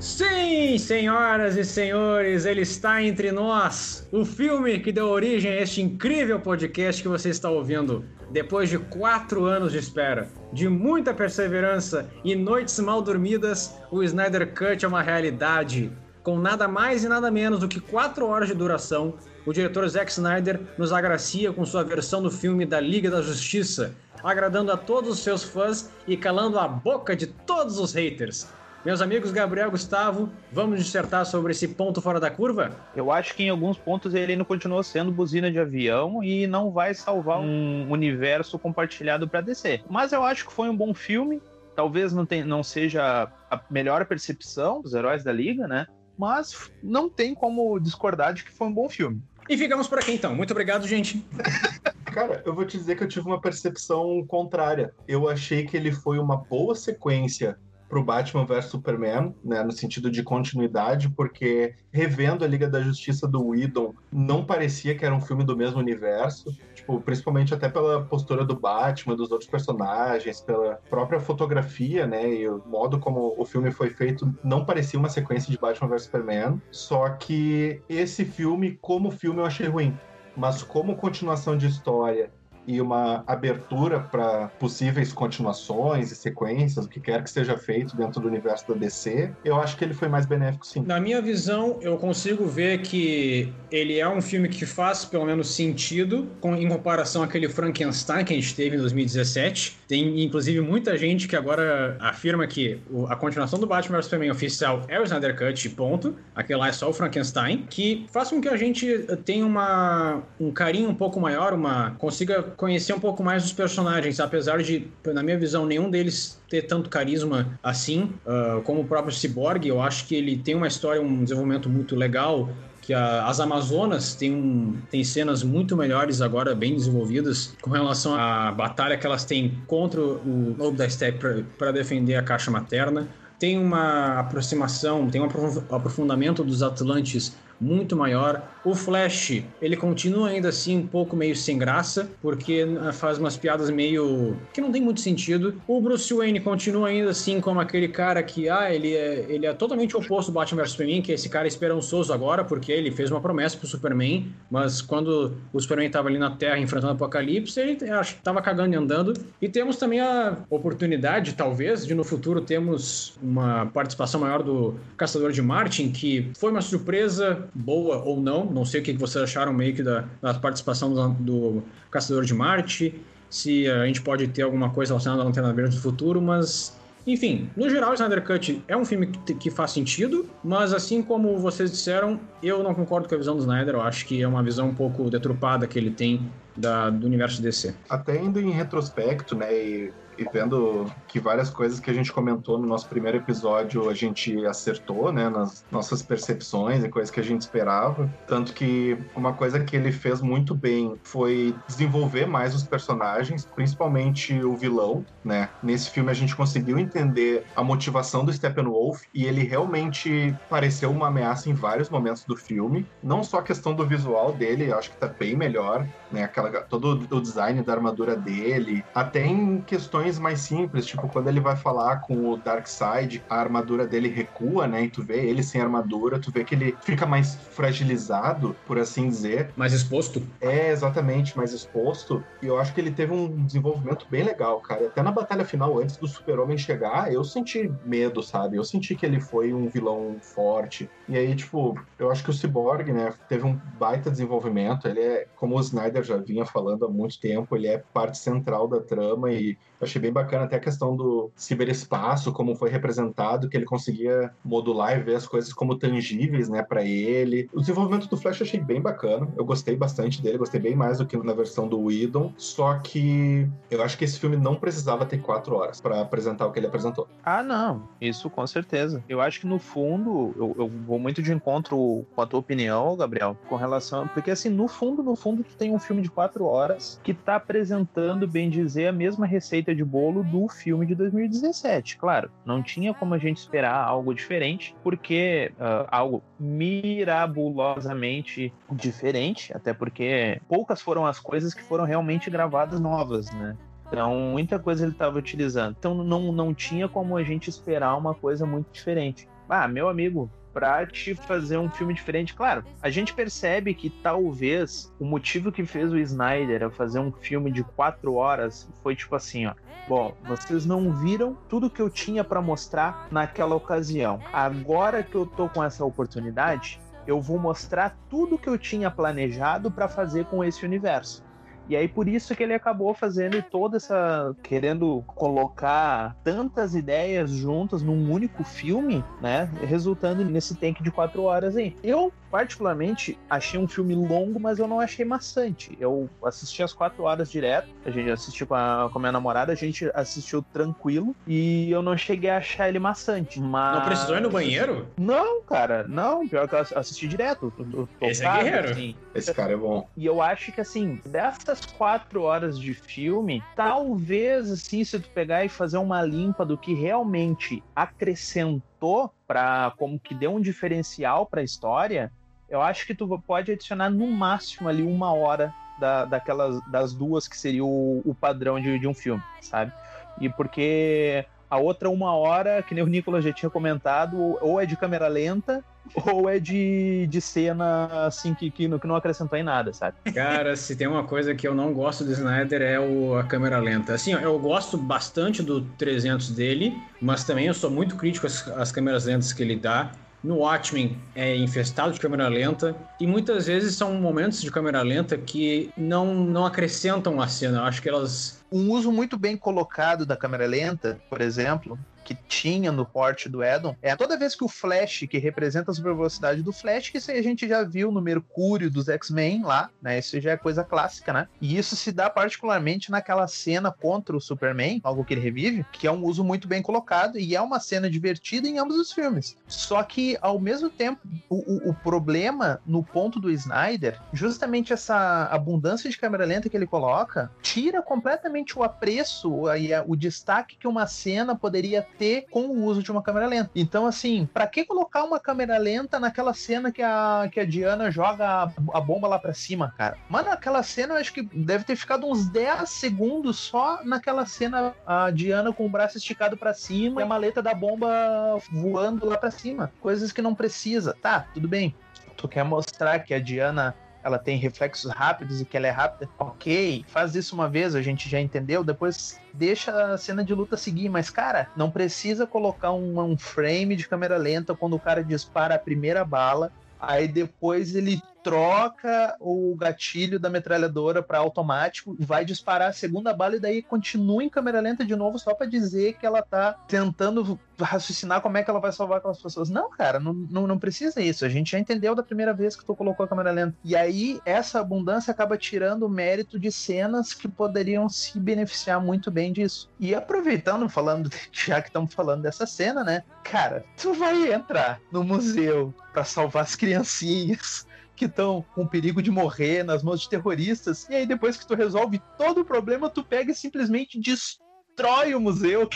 Sim, senhoras e senhores, ele está entre nós. O filme que deu origem a este incrível podcast que você está ouvindo. Depois de quatro anos de espera, de muita perseverança e noites mal dormidas, o Snyder Cut é uma realidade. Com nada mais e nada menos do que quatro horas de duração, o diretor Zack Snyder nos agracia com sua versão do filme da Liga da Justiça, agradando a todos os seus fãs e calando a boca de todos os haters. Meus amigos Gabriel Gustavo, vamos dissertar sobre esse ponto fora da curva? Eu acho que em alguns pontos ele ainda continua sendo buzina de avião e não vai salvar um universo compartilhado para DC. Mas eu acho que foi um bom filme. Talvez não, tem, não seja a melhor percepção dos heróis da liga, né? Mas não tem como discordar de que foi um bom filme. E ficamos por aqui então. Muito obrigado, gente. Cara, eu vou te dizer que eu tive uma percepção contrária. Eu achei que ele foi uma boa sequência pro Batman vs Superman, né, no sentido de continuidade, porque revendo a Liga da Justiça do Whedon, não parecia que era um filme do mesmo universo, tipo, principalmente até pela postura do Batman, dos outros personagens, pela própria fotografia, né, e o modo como o filme foi feito, não parecia uma sequência de Batman vs Superman, só que esse filme, como filme, eu achei ruim. Mas como continuação de história e uma abertura para possíveis continuações e sequências, o que quer que seja feito dentro do universo da DC, eu acho que ele foi mais benéfico sim. Na minha visão, eu consigo ver que ele é um filme que faz pelo menos sentido em comparação àquele Frankenstein que a gente teve em 2017. Tem inclusive muita gente que agora afirma que a continuação do Batman vs Superman oficial é o Snyder Cut, ponto. Aquele lá é só o Frankenstein, que faz com que a gente tenha uma, um carinho um pouco maior, uma consiga conhecer um pouco mais dos personagens, apesar de, na minha visão, nenhum deles ter tanto carisma assim, uh, como o próprio Cyborg. Eu acho que ele tem uma história, um desenvolvimento muito legal. Que a, as Amazonas têm, um, têm cenas muito melhores agora, bem desenvolvidas, com relação à batalha que elas têm contra o Lobo da Steppe para defender a caixa materna tem uma aproximação, tem um aprofundamento dos Atlantes muito maior. O Flash, ele continua ainda assim um pouco meio sem graça, porque ah, faz umas piadas meio que não tem muito sentido. O Bruce Wayne continua ainda assim como aquele cara que, ah, ele é, ele é totalmente oposto do Batman vs Superman, que é esse cara esperançoso agora, porque ele fez uma promessa pro Superman, mas quando o Superman tava ali na Terra enfrentando o Apocalipse, ele acho, tava cagando e andando. E temos também a oportunidade, talvez, de no futuro termos uma participação maior do Caçador de Martin, que foi uma surpresa boa ou não. Não sei o que vocês acharam meio que da, da participação do, do Caçador de Marte, se a gente pode ter alguma coisa relacionada à Lanterna Verde no futuro, mas enfim, no geral, Snyder Cut é um filme que, que, faz sentido, mas assim como vocês disseram, eu não concordo com a visão do Snyder. Eu acho que é uma visão um pouco deturpada que ele tem da, do universo DC. Até indo em retrospecto, né, e e vendo que várias coisas que a gente comentou no nosso primeiro episódio a gente acertou, né, nas nossas percepções e coisas que a gente esperava. Tanto que uma coisa que ele fez muito bem foi desenvolver mais os personagens, principalmente o vilão, né? Nesse filme a gente conseguiu entender a motivação do Steppenwolf e ele realmente pareceu uma ameaça em vários momentos do filme. Não só a questão do visual dele, acho que tá bem melhor, né? Aquela, todo o design da armadura dele, até em questões mais simples, tipo quando ele vai falar com o Darkseid, a armadura dele recua, né? E tu vê ele sem armadura, tu vê que ele fica mais fragilizado, por assim dizer. Mais exposto? É, exatamente, mais exposto. E eu acho que ele teve um desenvolvimento bem legal, cara. Até na batalha final, antes do Super-Homem chegar, eu senti medo, sabe? Eu senti que ele foi um vilão forte. E aí, tipo, eu acho que o Cyborg, né, teve um baita desenvolvimento. Ele é, como o Snyder já vinha falando há muito tempo, ele é parte central da trama e achei bem bacana até a questão do ciberespaço, como foi representado, que ele conseguia modular e ver as coisas como tangíveis, né, para ele. O desenvolvimento do Flash eu achei bem bacana. Eu gostei bastante dele, gostei bem mais do que na versão do Whedon. Só que eu acho que esse filme não precisava ter quatro horas para apresentar o que ele apresentou. Ah, não. Isso com certeza. Eu acho que no fundo, eu, eu vou muito de encontro com a tua opinião, Gabriel, com relação. Porque assim, no fundo, no fundo, tu tem um filme de quatro horas que tá apresentando, bem dizer, a mesma receita de bolo do filme de 2017. Claro, não tinha como a gente esperar algo diferente, porque uh, algo mirabulosamente diferente, até porque poucas foram as coisas que foram realmente gravadas novas, né? Então, muita coisa ele estava utilizando. Então, não, não tinha como a gente esperar uma coisa muito diferente. Ah, meu amigo, pra te fazer um filme diferente. Claro, a gente percebe que talvez o motivo que fez o Snyder a fazer um filme de quatro horas foi tipo assim, ó. Bom, vocês não viram tudo que eu tinha para mostrar naquela ocasião. Agora que eu tô com essa oportunidade, eu vou mostrar tudo que eu tinha planejado para fazer com esse universo. E aí por isso que ele acabou fazendo toda essa querendo colocar tantas ideias juntas num único filme, né? Resultando nesse tank de quatro horas aí. Eu particularmente achei um filme longo, mas eu não achei maçante. Eu assisti as quatro horas direto. A gente assistiu com a, com a minha namorada, a gente assistiu tranquilo e eu não cheguei a achar ele maçante. Mas... Não precisou ir no banheiro? Não, cara, não. Pior que eu assisti direto. Esse é guerreiro. Assim. Esse cara é bom. E eu acho que assim, dessas quatro horas de filme, talvez, assim, se tu pegar e fazer uma limpa do que realmente acrescentou para como que deu um diferencial para a história, eu acho que tu pode adicionar no máximo ali uma hora da, daquelas das duas que seria o, o padrão de, de um filme, sabe? E porque a outra uma hora, que nem o Nicolas já tinha comentado, ou é de câmera lenta, ou é de, de cena assim que, que, que não acrescentou em nada, sabe? Cara, se tem uma coisa que eu não gosto do Snyder é o, a câmera lenta. Assim, eu gosto bastante do 300 dele, mas também eu sou muito crítico às, às câmeras lentas que ele dá. No Watchmen é infestado de câmera lenta e muitas vezes são momentos de câmera lenta que não, não acrescentam a cena. Eu acho que elas um uso muito bem colocado da câmera lenta, por exemplo, que tinha no porte do Edon é toda vez que o Flash, que representa a super velocidade do Flash, que a gente já viu no Mercúrio dos X-Men lá, né? Isso já é coisa clássica, né? E isso se dá particularmente naquela cena contra o Superman, algo que ele revive, que é um uso muito bem colocado e é uma cena divertida em ambos os filmes. Só que, ao mesmo tempo, o, o, o problema no ponto do Snyder, justamente essa abundância de câmera lenta que ele coloca, tira completamente o apreço e o destaque que uma cena poderia ter com o uso de uma câmera lenta. Então, assim, para que colocar uma câmera lenta naquela cena que a, que a Diana joga a, a bomba lá para cima, cara? Mano, aquela cena eu acho que deve ter ficado uns 10 segundos só naquela cena, a Diana com o braço esticado para cima e a maleta da bomba voando lá para cima. Coisas que não precisa. Tá, tudo bem. Tu quer mostrar que a Diana ela tem reflexos rápidos e que ela é rápida. Ok, faz isso uma vez, a gente já entendeu. Depois deixa a cena de luta seguir. Mas, cara, não precisa colocar um, um frame de câmera lenta quando o cara dispara a primeira bala. Aí depois ele troca o gatilho da metralhadora para automático, vai disparar a segunda bala e daí continua em câmera lenta de novo só para dizer que ela tá tentando raciocinar como é que ela vai salvar aquelas pessoas. Não, cara, não, não, não precisa isso. A gente já entendeu da primeira vez que tu colocou a câmera lenta. E aí essa abundância acaba tirando o mérito de cenas que poderiam se beneficiar muito bem disso. E aproveitando, falando, já que estamos falando dessa cena, né? Cara, tu vai entrar no museu para salvar as criancinhas que estão com perigo de morrer nas mãos de terroristas. E aí, depois que tu resolve todo o problema, tu pega e simplesmente destrói destrói o museu.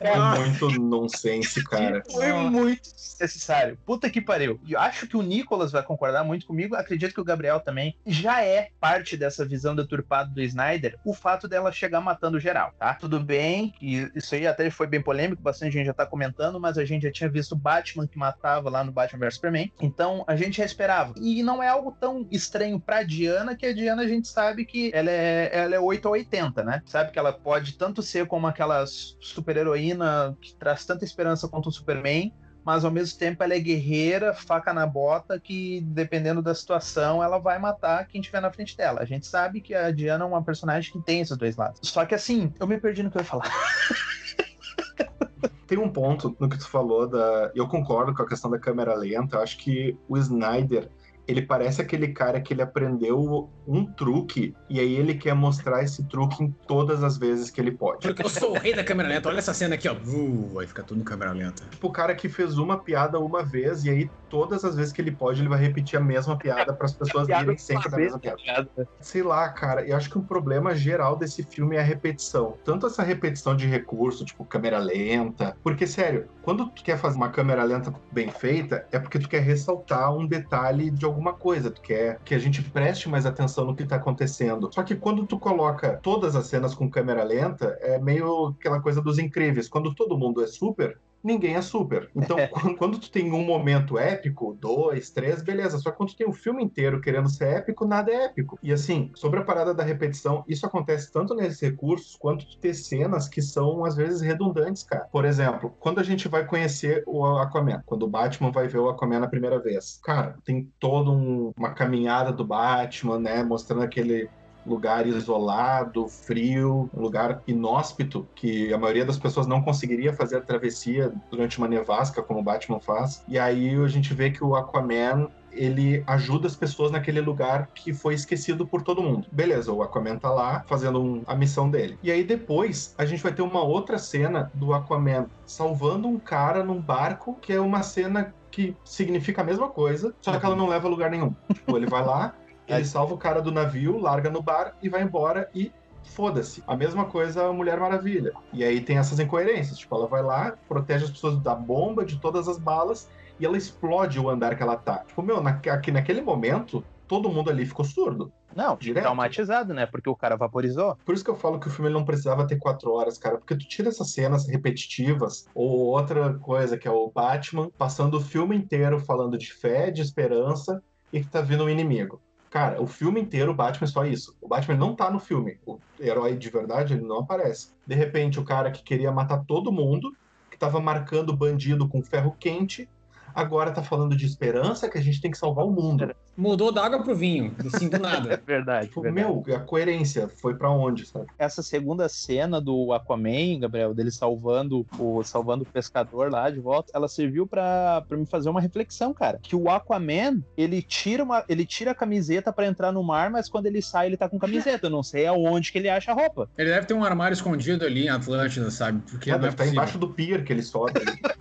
É muito nonsense, cara. Foi muito necessário. Puta que pariu. E eu acho que o Nicolas vai concordar muito comigo. Acredito que o Gabriel também já é parte dessa visão deturpada do Snyder. O fato dela chegar matando geral, tá? Tudo bem, e isso aí até foi bem polêmico, bastante gente já tá comentando, mas a gente já tinha visto Batman que matava lá no Batman vs Superman. Então a gente já esperava. E não é algo tão estranho pra Diana, que a Diana a gente sabe que ela é, ela é 8 ou 80, né? Sabe que ela pode tanto ser como aquela super-heroína que traz tanta esperança quanto o Superman, mas ao mesmo tempo ela é guerreira, faca na bota, que dependendo da situação ela vai matar quem tiver na frente dela. A gente sabe que a Diana é uma personagem que tem esses dois lados. Só que assim, eu me perdi no que eu ia falar. tem um ponto no que tu falou da. Eu concordo com a questão da câmera lenta. Eu acho que o Snyder ele parece aquele cara que ele aprendeu um truque e aí ele quer mostrar esse truque em todas as vezes que ele pode. Porque eu sou o rei da câmera lenta. Olha essa cena aqui, ó. Uh, vai ficar tudo em câmera lenta. Tipo o cara que fez uma piada uma vez e aí todas as vezes que ele pode ele vai repetir a mesma piada para as pessoas rirem sempre da mesma piada. Sei lá, cara. Eu acho que o problema geral desse filme é a repetição. Tanto essa repetição de recurso, tipo câmera lenta. Porque sério, quando tu quer fazer uma câmera lenta bem feita, é porque tu quer ressaltar um detalhe de algum alguma coisa, tu quer que a gente preste mais atenção no que tá acontecendo. Só que quando tu coloca todas as cenas com câmera lenta, é meio aquela coisa dos incríveis. Quando todo mundo é super, ninguém é super. Então, quando, quando, tu tem um momento épico, dois, três, beleza. Só que quando tu tem o um filme inteiro querendo ser épico, nada é épico. E assim, sobre a parada da repetição, isso acontece tanto nesses recursos quanto tu ter cenas que são, às vezes, redundantes, cara. Por exemplo, quando a gente vai conhecer o Aquaman, quando o Batman vai ver o Aquaman na primeira vez, cara, tem toda um, uma caminhada do Batman, né? Mostrando aquele lugar isolado, frio, um lugar inóspito, que a maioria das pessoas não conseguiria fazer a travessia durante uma nevasca, como o Batman faz. E aí a gente vê que o Aquaman ele ajuda as pessoas naquele lugar que foi esquecido por todo mundo. Beleza, o Aquaman tá lá fazendo um, a missão dele. E aí depois a gente vai ter uma outra cena do Aquaman salvando um cara num barco, que é uma cena que significa a mesma coisa, só que ela não leva a lugar nenhum. Tipo, ele vai lá, ele salva o cara do navio, larga no bar e vai embora e foda-se. A mesma coisa a Mulher Maravilha. E aí tem essas incoerências. Tipo, ela vai lá, protege as pessoas da bomba, de todas as balas, e ela explode o andar que ela tá. Tipo, meu, na, aqui naquele momento, todo mundo ali ficou surdo. Não, direto. traumatizado, né? Porque o cara vaporizou. Por isso que eu falo que o filme não precisava ter quatro horas, cara. Porque tu tira essas cenas repetitivas, ou outra coisa que é o Batman passando o filme inteiro falando de fé, de esperança, e que tá vindo um inimigo. Cara, o filme inteiro, o Batman é só isso. O Batman não tá no filme. O herói de verdade, ele não aparece. De repente, o cara que queria matar todo mundo, que tava marcando bandido com ferro quente, agora tá falando de esperança, que a gente tem que salvar o mundo. Mudou da água pro vinho, assim, do nada. é verdade, tipo, verdade. Meu, a coerência foi para onde, sabe? Essa segunda cena do Aquaman, Gabriel, dele salvando o salvando o pescador lá de volta, ela serviu para me fazer uma reflexão, cara. Que o Aquaman, ele tira uma, ele tira a camiseta para entrar no mar, mas quando ele sai, ele tá com camiseta. Eu não sei aonde que ele acha a roupa. Ele deve ter um armário escondido ali em Atlântida, sabe? Porque ah, deve estar tá embaixo do pier que ele sobe.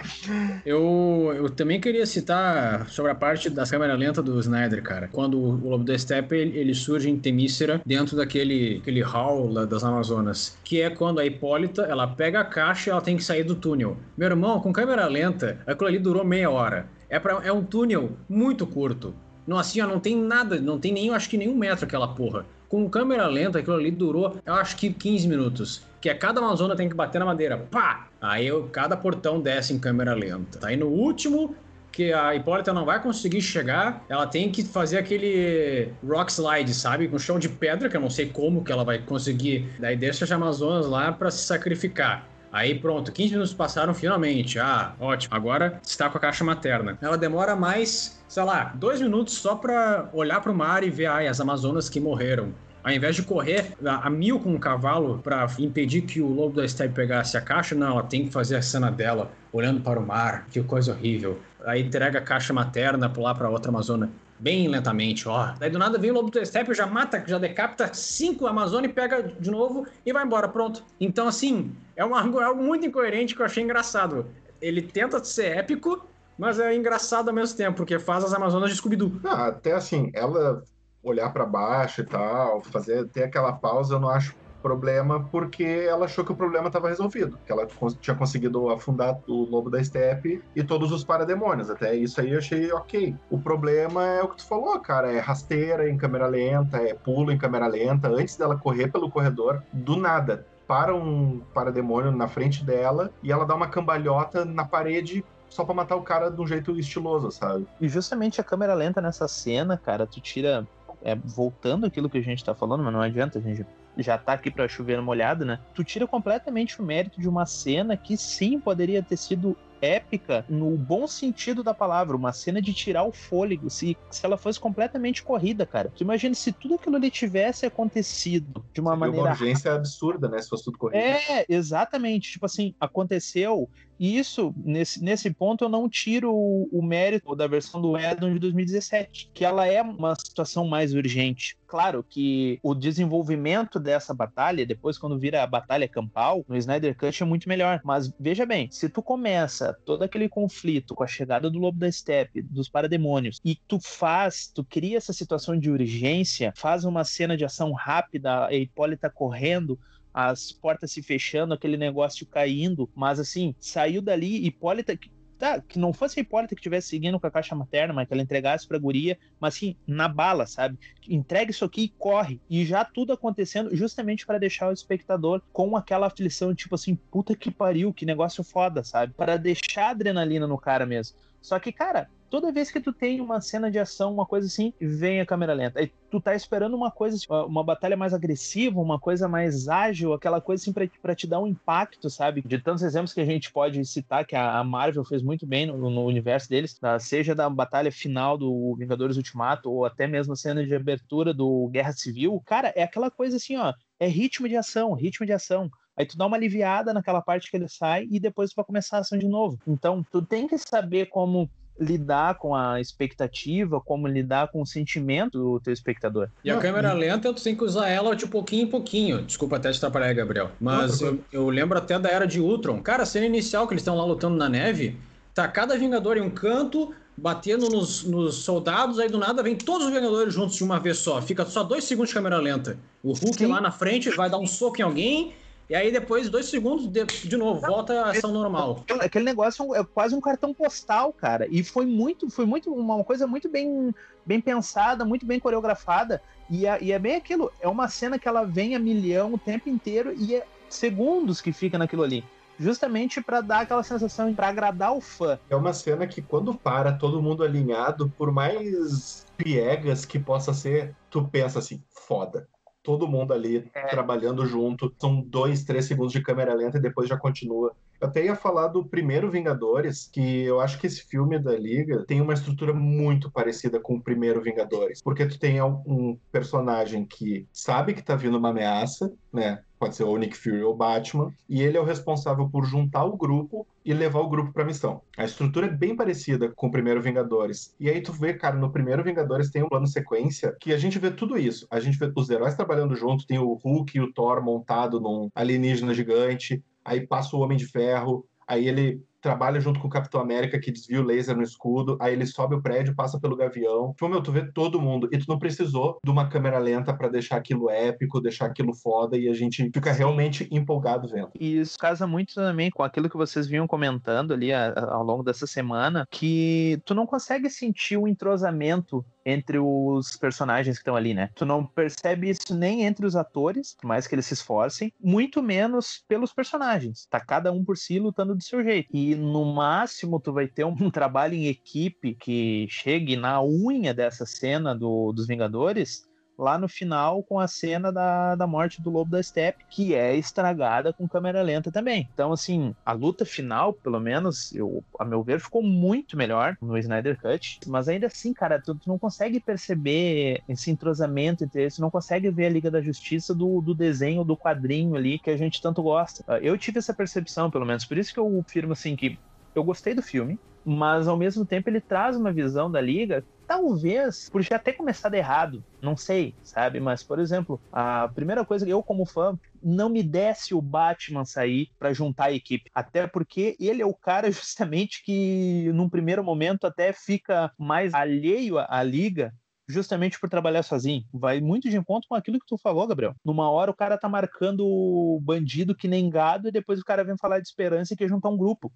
eu, eu também queria citar sobre a parte das câmeras lentas do Snyder, cara. Quando o Lobo da Steppe ele, surge em Temícera, dentro daquele aquele hall lá das Amazonas, que é quando a Hipólita, ela pega a caixa e ela tem que sair do túnel. Meu irmão, com câmera lenta, aquilo ali durou meia hora. É, pra, é um túnel muito curto. Não, assim, ó, não tem nada, não tem nem, acho que nenhum metro aquela porra. Com câmera lenta, aquilo ali durou, eu acho que 15 minutos. Que é cada Amazona tem que bater na madeira. Pá! Aí eu, cada portão desce em câmera lenta. Aí no último, que a Hipólita não vai conseguir chegar, ela tem que fazer aquele rock slide, sabe? Com chão de pedra, que eu não sei como que ela vai conseguir. Daí deixa as Amazonas lá para se sacrificar. Aí pronto, 15 minutos passaram finalmente. Ah, ótimo. Agora está com a caixa materna. Ela demora mais, sei lá, dois minutos só para olhar para o mar e ver ai, as Amazonas que morreram. Ao invés de correr a, a mil com o cavalo para impedir que o lobo da steppe pegasse a caixa, não, ela tem que fazer a cena dela olhando para o mar. Que coisa horrível aí entrega a caixa materna lá para outra Amazônia bem lentamente, ó. Daí do nada vem o lobo do steppe, já mata, já decapita cinco Amazônia e pega de novo e vai embora, pronto. Então, assim, é, uma, é algo muito incoerente que eu achei engraçado. Ele tenta ser épico, mas é engraçado ao mesmo tempo, porque faz as Amazonas de Scooby-Doo. Ah, até assim, ela olhar para baixo e tal, fazer ter aquela pausa, eu não acho problema porque ela achou que o problema estava resolvido, que ela tinha conseguido afundar o lobo da steppe e todos os parademônios. Até isso aí eu achei ok. O problema é o que tu falou, cara, é rasteira em câmera lenta, é pulo em câmera lenta, antes dela correr pelo corredor, do nada para um parademônio na frente dela e ela dá uma cambalhota na parede só pra matar o cara de um jeito estiloso, sabe? E justamente a câmera lenta nessa cena, cara, tu tira. É, voltando aquilo que a gente tá falando, mas não adianta, a gente já tá aqui para chover molhado, né? Tu tira completamente o mérito de uma cena que sim poderia ter sido épica no bom sentido da palavra, uma cena de tirar o fôlego, se, se ela fosse completamente corrida, cara. Tu imagina se tudo aquilo ali tivesse acontecido de uma Seria maneira. Uma urgência absurda, né? Se fosse tudo corrido. É, exatamente. Tipo assim, aconteceu, e isso, nesse, nesse ponto, eu não tiro o, o mérito da versão do Edon de 2017, que ela é uma situação mais urgente. Claro que o desenvolvimento dessa batalha, depois quando vira a batalha campal, no Snyder Cut é muito melhor. Mas veja bem, se tu começa todo aquele conflito com a chegada do Lobo da Steppe, dos parademônios, e tu faz, tu cria essa situação de urgência, faz uma cena de ação rápida, a Hipólita correndo, as portas se fechando, aquele negócio caindo, mas assim, saiu dali, Hipólita, Tá, que não fosse a Hipólita que estivesse seguindo com a caixa materna, mas que ela entregasse pra guria, mas assim, na bala, sabe? Entrega isso aqui e corre. E já tudo acontecendo justamente para deixar o espectador com aquela aflição, tipo assim, puta que pariu, que negócio foda, sabe? Para deixar adrenalina no cara mesmo. Só que, cara, toda vez que tu tem uma cena de ação, uma coisa assim, vem a câmera lenta. Aí tu tá esperando uma coisa, uma batalha mais agressiva, uma coisa mais ágil, aquela coisa assim pra, pra te dar um impacto, sabe? De tantos exemplos que a gente pode citar, que a, Marvel fez muito bem no, no universo deles, tá? seja da batalha final do Vingadores Ultimato, ou até mesmo a cena de abertura do Guerra Civil. Cara, é aquela coisa assim, ó, é ritmo de ação, ritmo de ação. Aí tu dá uma aliviada naquela parte que ele sai e depois tu vai começar a ação de novo. Então, tu tem que saber como lidar com a expectativa, como lidar com o sentimento do teu espectador. E a câmera lenta, tu tem que usar ela de pouquinho em pouquinho. Desculpa até te atrapalhar, Gabriel. Mas eu, eu, lembro até da era de Ultron. Cara, a cena inicial que eles estão lá lutando na neve, tá cada Vingador em um canto, batendo nos, nos, soldados, aí do nada vem todos os Vingadores juntos de uma vez só. Fica só dois segundos de câmera lenta. O Hulk Sim. lá na frente vai dar um soco em alguém e aí depois, dois segundos, de, de novo, volta a ação normal. Aquele negócio é quase um cartão postal, cara. E foi muito, foi muito uma coisa muito bem, bem pensada, muito bem coreografada. E é, e é bem aquilo, é uma cena que ela vem a milhão o tempo inteiro e é segundos que fica naquilo ali justamente para dar aquela sensação, para agradar o fã. É uma cena que quando para todo mundo alinhado, por mais piegas que possa ser, tu pensa assim, foda todo mundo ali é. trabalhando junto. São dois, três segundos de câmera lenta e depois já continua. Eu até ia falar do primeiro Vingadores, que eu acho que esse filme da Liga tem uma estrutura muito parecida com o primeiro Vingadores. Porque tu tem um personagem que sabe que tá vindo uma ameaça, né? Pode ser o Nick Fury ou Batman, e ele é o responsável por juntar o grupo e levar o grupo para missão. A estrutura é bem parecida com o primeiro Vingadores. E aí tu vê, cara, no primeiro Vingadores tem um plano sequência que a gente vê tudo isso. A gente vê os heróis trabalhando junto, tem o Hulk e o Thor montado num alienígena gigante, aí passa o Homem de Ferro, aí ele trabalha junto com o Capitão América, que desvia o laser no escudo, aí ele sobe o prédio, passa pelo gavião. Tipo, meu, tu vê todo mundo. E tu não precisou de uma câmera lenta para deixar aquilo épico, deixar aquilo foda, e a gente fica realmente empolgado vendo. E isso casa muito também com aquilo que vocês vinham comentando ali ao longo dessa semana, que tu não consegue sentir o entrosamento entre os personagens que estão ali, né? Tu não percebe isso nem entre os atores, por mais que eles se esforcem, muito menos pelos personagens. Tá cada um por si lutando do seu jeito. E no máximo tu vai ter um, trabalho em equipe que chegue na unha dessa cena do, dos Vingadores lá no final com a cena da, da morte do Lobo da Steppe, que é estragada com câmera lenta também. Então, assim, a luta final, pelo menos, eu, a meu ver, ficou muito melhor no Snyder Cut, mas ainda assim, cara, tu, tu não consegue perceber esse entrosamento entre eles, tu não consegue ver a Liga da Justiça do, do desenho, do quadrinho ali que a gente tanto gosta. Eu tive essa percepção, pelo menos, por isso que eu afirmo, assim, que eu gostei do filme, mas ao mesmo tempo ele traz uma visão da liga talvez por já ter começado errado, não sei, sabe? Mas, por exemplo, a primeira coisa que eu, como fã, não me desse o Batman sair para juntar a equipe. Até porque ele é o cara justamente que, num primeiro momento, até fica mais alheio à, liga justamente por trabalhar sozinho. Vai muito de encontro com aquilo que tu falou, Gabriel. Numa hora o cara tá marcando o bandido que nem gado e depois o cara vem falar de esperança e quer juntar um grupo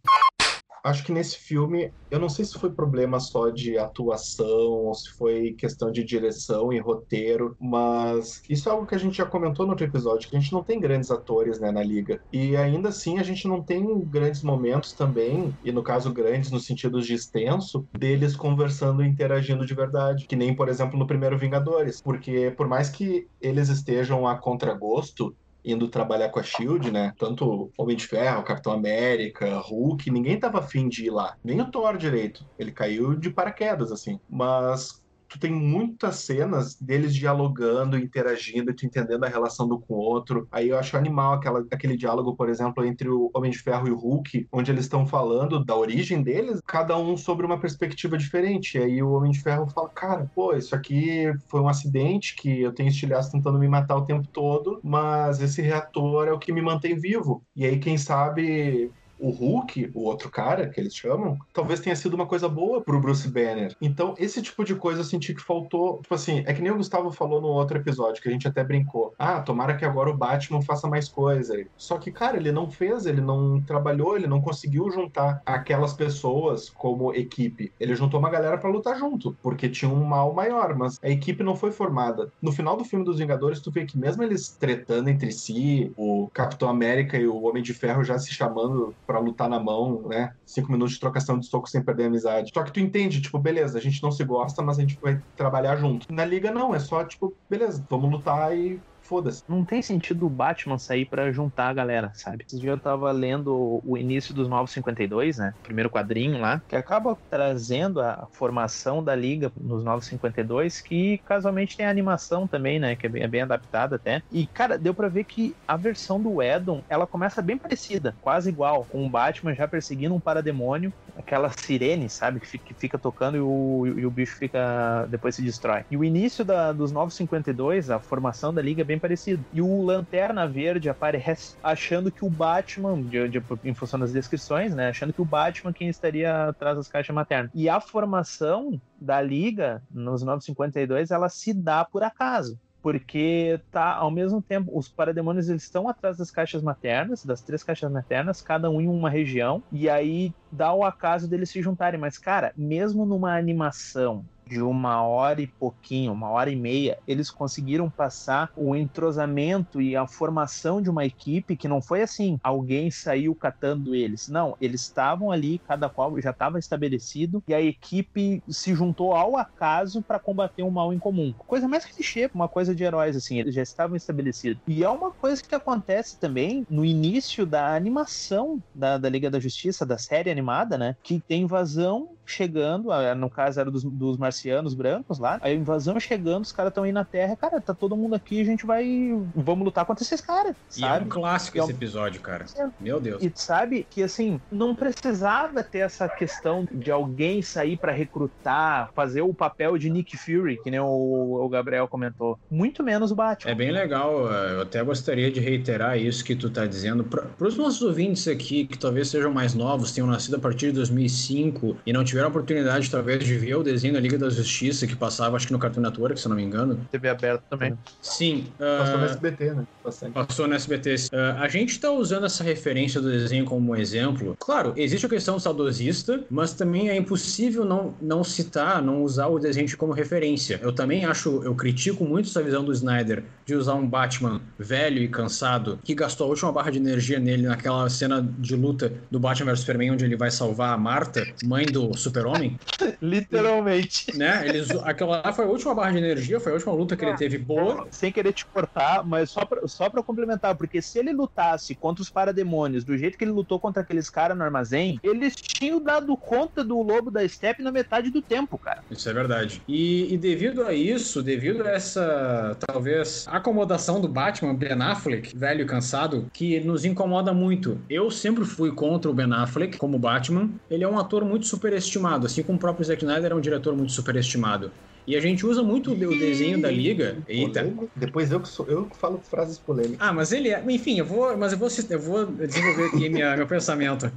acho que nesse filme, eu não sei se foi problema só de atuação ou se foi questão de direção e roteiro, mas isso é algo que a gente já comentou no outro episódio, que a gente não tem grandes atores né, na liga. E ainda assim a gente não tem grandes momentos também, e no caso grandes no sentido de extenso, deles conversando e interagindo de verdade. Que nem, por exemplo, no primeiro Vingadores. Porque por mais que eles estejam a contragosto, indo trabalhar com a Shield, né? Tanto Homem de Ferro, Capitão América, Hulk, ninguém tava afim de ir lá. Nem o Thor direito. Ele caiu de paraquedas, assim. Mas tu tem muitas cenas deles dialogando, interagindo, tu entendendo a relação do com o outro. Aí eu acho animal aquela, aquele diálogo, por exemplo, entre o Homem de Ferro e o Hulk, onde eles estão falando da origem deles, cada um sobre uma perspectiva diferente. E aí o Homem de Ferro fala, cara, pô, isso aqui foi um acidente que eu tenho estilhaço tentando me matar o tempo todo, mas esse reator é o que me mantém vivo. E aí, quem sabe, o Hulk, o outro cara que eles chamam, talvez tenha sido uma coisa boa pro Bruce Banner. Então, esse tipo de coisa eu senti que faltou. Tipo assim, é que nem o Gustavo falou no outro episódio, que a gente até brincou. Ah, tomara que agora o Batman faça mais coisa. Só que, cara, ele não fez, ele não trabalhou, ele não conseguiu juntar aquelas pessoas como equipe. Ele juntou uma galera para lutar junto, porque tinha um mal maior, mas a equipe não foi formada. No final do filme dos Vingadores, tu vê que mesmo eles tretando entre si, o Capitão América e o Homem de Ferro já se chamando para lutar na mão, né? Cinco minutos de trocação de soco sem perder a amizade. Só que tu entende, tipo, beleza, a gente não se gosta, mas a gente vai trabalhar junto. Na liga não, é só, tipo, beleza, vamos lutar e foda-se. Não tem sentido o Batman sair para juntar a galera, sabe? Esse dia eu tava lendo o início dos Novos 52, né? O primeiro quadrinho lá, que acaba trazendo a formação da Liga nos Novos 52, que casualmente tem a animação também, né? Que é bem, é bem adaptada até. E, cara, deu para ver que a versão do Edon, ela começa bem parecida, quase igual, com o Batman já perseguindo um parademônio, aquela sirene, sabe? Que fica, que fica tocando e o, e o bicho fica. depois se destrói. E o início da, dos Novos 52, a formação da Liga é bem parecido. E o Lanterna Verde aparece achando que o Batman, de, de, em função das descrições, né? Achando que o Batman quem estaria atrás das caixas maternas. E a formação da Liga, nos 952, ela se dá por acaso porque tá ao mesmo tempo os parademônios eles estão atrás das caixas maternas, das três caixas maternas, cada um em uma região, e aí dá o acaso deles se juntarem, mas cara, mesmo numa animação de uma hora e pouquinho, uma hora e meia, eles conseguiram passar o entrosamento e a formação de uma equipe que não foi assim, alguém saiu catando eles. Não, eles estavam ali, cada qual já estava estabelecido e a equipe se juntou ao acaso para combater um mal em comum. Coisa mais clichê, uma coisa de heróis assim, eles já estavam estabelecidos. E é uma coisa que acontece também no início da animação da, da Liga da Justiça, da série animada, né? Que tem invasão chegando, no caso era dos, dos marcianos brancos lá, a invasão chegando, os caras estão aí na Terra, cara, tá todo mundo aqui, a gente vai. Vamos lutar contra esses caras. E é um clássico é um... esse episódio, cara. É. Meu Deus. E sabe que assim, não precisava ter essa questão de alguém sair para recrutar, fazer o papel de Nick Fury, que nem o, o Gabriel comentou. Muito menos o Batman. É bem legal, eu até gostaria de reiterar isso que tu tá dizendo. Para os nossos ouvintes aqui, que talvez sejam mais novos, tenham nascido a partir de 2005 e não tiveram a oportunidade, talvez, de ver o desenho da Liga da Justiça, que passava, acho que no Cartoon Network, se eu não me engano. TV aberta também. Sim. Uh, passou no SBT, né? Bastante. Passou no SBT. Uh, a gente está usando essa referência do desenho como exemplo. Claro, existe a questão saudosista, mas também é impossível não, não citar, não usar o desenho como referência. Eu também acho, eu critico muito essa visão do Snyder de usar um Batman velho e cansado, que gastou a última barra de energia nele naquela cena de luta do Batman vs Superman, onde ele vai salvar a Marta, mãe do Super-Homem. Literalmente. Né? Eles, aquela lá foi a última barra de energia, foi a última luta que ele teve boa. Sem querer te cortar, mas só pra, só pra complementar, porque se ele lutasse contra os parademônios do jeito que ele lutou contra aqueles caras no armazém, eles tinham dado conta do lobo da Steppe na metade do tempo, cara. Isso é verdade. E, e devido a isso, devido a essa, talvez, acomodação do Batman, Ben Affleck, velho e cansado, que nos incomoda muito. Eu sempre fui contra o Ben Affleck como Batman. Ele é um ator muito superestimado superestimado, assim como o próprio Zack Snyder é um diretor muito superestimado. E a gente usa muito o desenho da liga. Eita. Depois eu que sou, eu que falo frases polêmicas. Ah, mas ele é. Enfim, eu vou. Mas eu vou, eu vou desenvolver aqui minha, meu pensamento.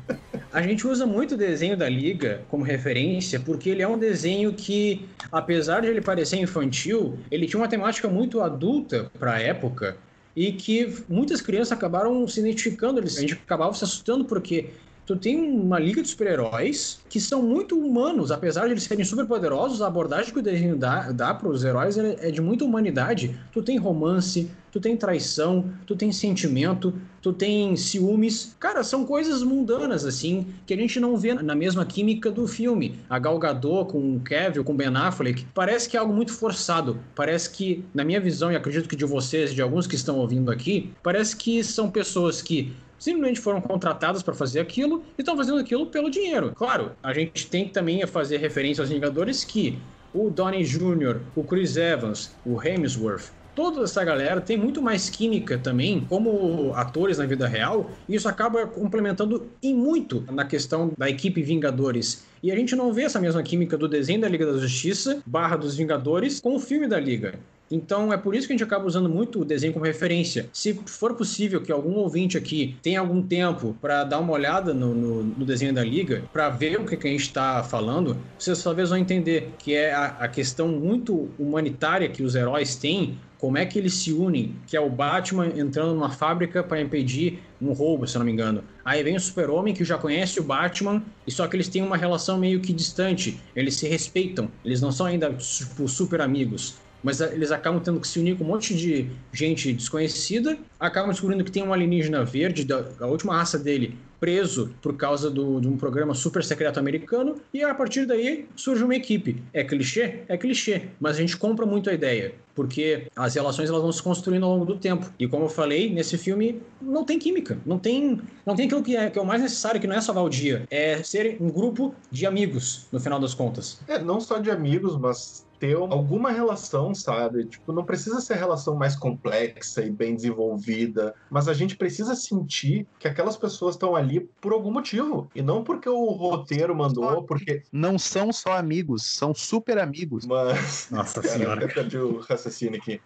A gente usa muito o desenho da liga como referência, porque ele é um desenho que, apesar de ele parecer infantil, ele tinha uma temática muito adulta para a época e que muitas crianças acabaram se identificando, a gente acabava se assustando porque tu tem uma liga de super-heróis que são muito humanos, apesar de eles serem super poderosos, a abordagem que o desenho dá, dá para os heróis é de muita humanidade. Tu tem romance, tu tem traição, tu tem sentimento, tu tem ciúmes. Cara, são coisas mundanas, assim, que a gente não vê na mesma química do filme. A Gal Gadot com o Kevin, com o Ben Affleck, parece que é algo muito forçado. Parece que, na minha visão, e acredito que de vocês, de alguns que estão ouvindo aqui, parece que são pessoas que simplesmente foram contratadas para fazer aquilo e estão fazendo aquilo pelo dinheiro. Claro, a gente tem também fazer referência aos Vingadores que o Donnie Jr., o Chris Evans, o Hemsworth, toda essa galera tem muito mais química também como atores na vida real e isso acaba complementando em muito na questão da equipe Vingadores. E a gente não vê essa mesma química do desenho da Liga da Justiça barra dos Vingadores com o filme da Liga. Então é por isso que a gente acaba usando muito o desenho como referência. Se for possível que algum ouvinte aqui tenha algum tempo para dar uma olhada no, no, no, desenho da Liga, para ver o que, que a gente está falando, vocês talvez vão entender que é a, a questão muito humanitária que os heróis têm como é que eles se unem, que é o Batman entrando numa fábrica para impedir um roubo, se eu não me engano. Aí vem o Super-Homem que já conhece o Batman, e só que eles têm uma relação meio que distante. Eles se respeitam, eles não são ainda tipo, super amigos mas eles acabam tendo que se unir com um monte de gente desconhecida, acabam descobrindo que tem um alienígena verde, da, a última raça dele, preso por causa do, de um programa super secreto americano, e a partir daí surge uma equipe. É clichê? É clichê, mas a gente compra muito a ideia, porque as relações elas vão se construindo ao longo do tempo. E como eu falei, nesse filme não tem química, não tem, não tem aquilo que é, que é o mais necessário, que não é salvar o dia, é ser um grupo de amigos, no final das contas. É, não só de amigos, mas ter alguma relação, sabe? Tipo, não precisa ser relação mais complexa e bem desenvolvida, mas a gente precisa sentir que aquelas pessoas estão ali por algum motivo e não porque o roteiro mandou, porque não são só amigos, são super amigos. Mas nossa cara, senhora, eu perdi o raciocínio aqui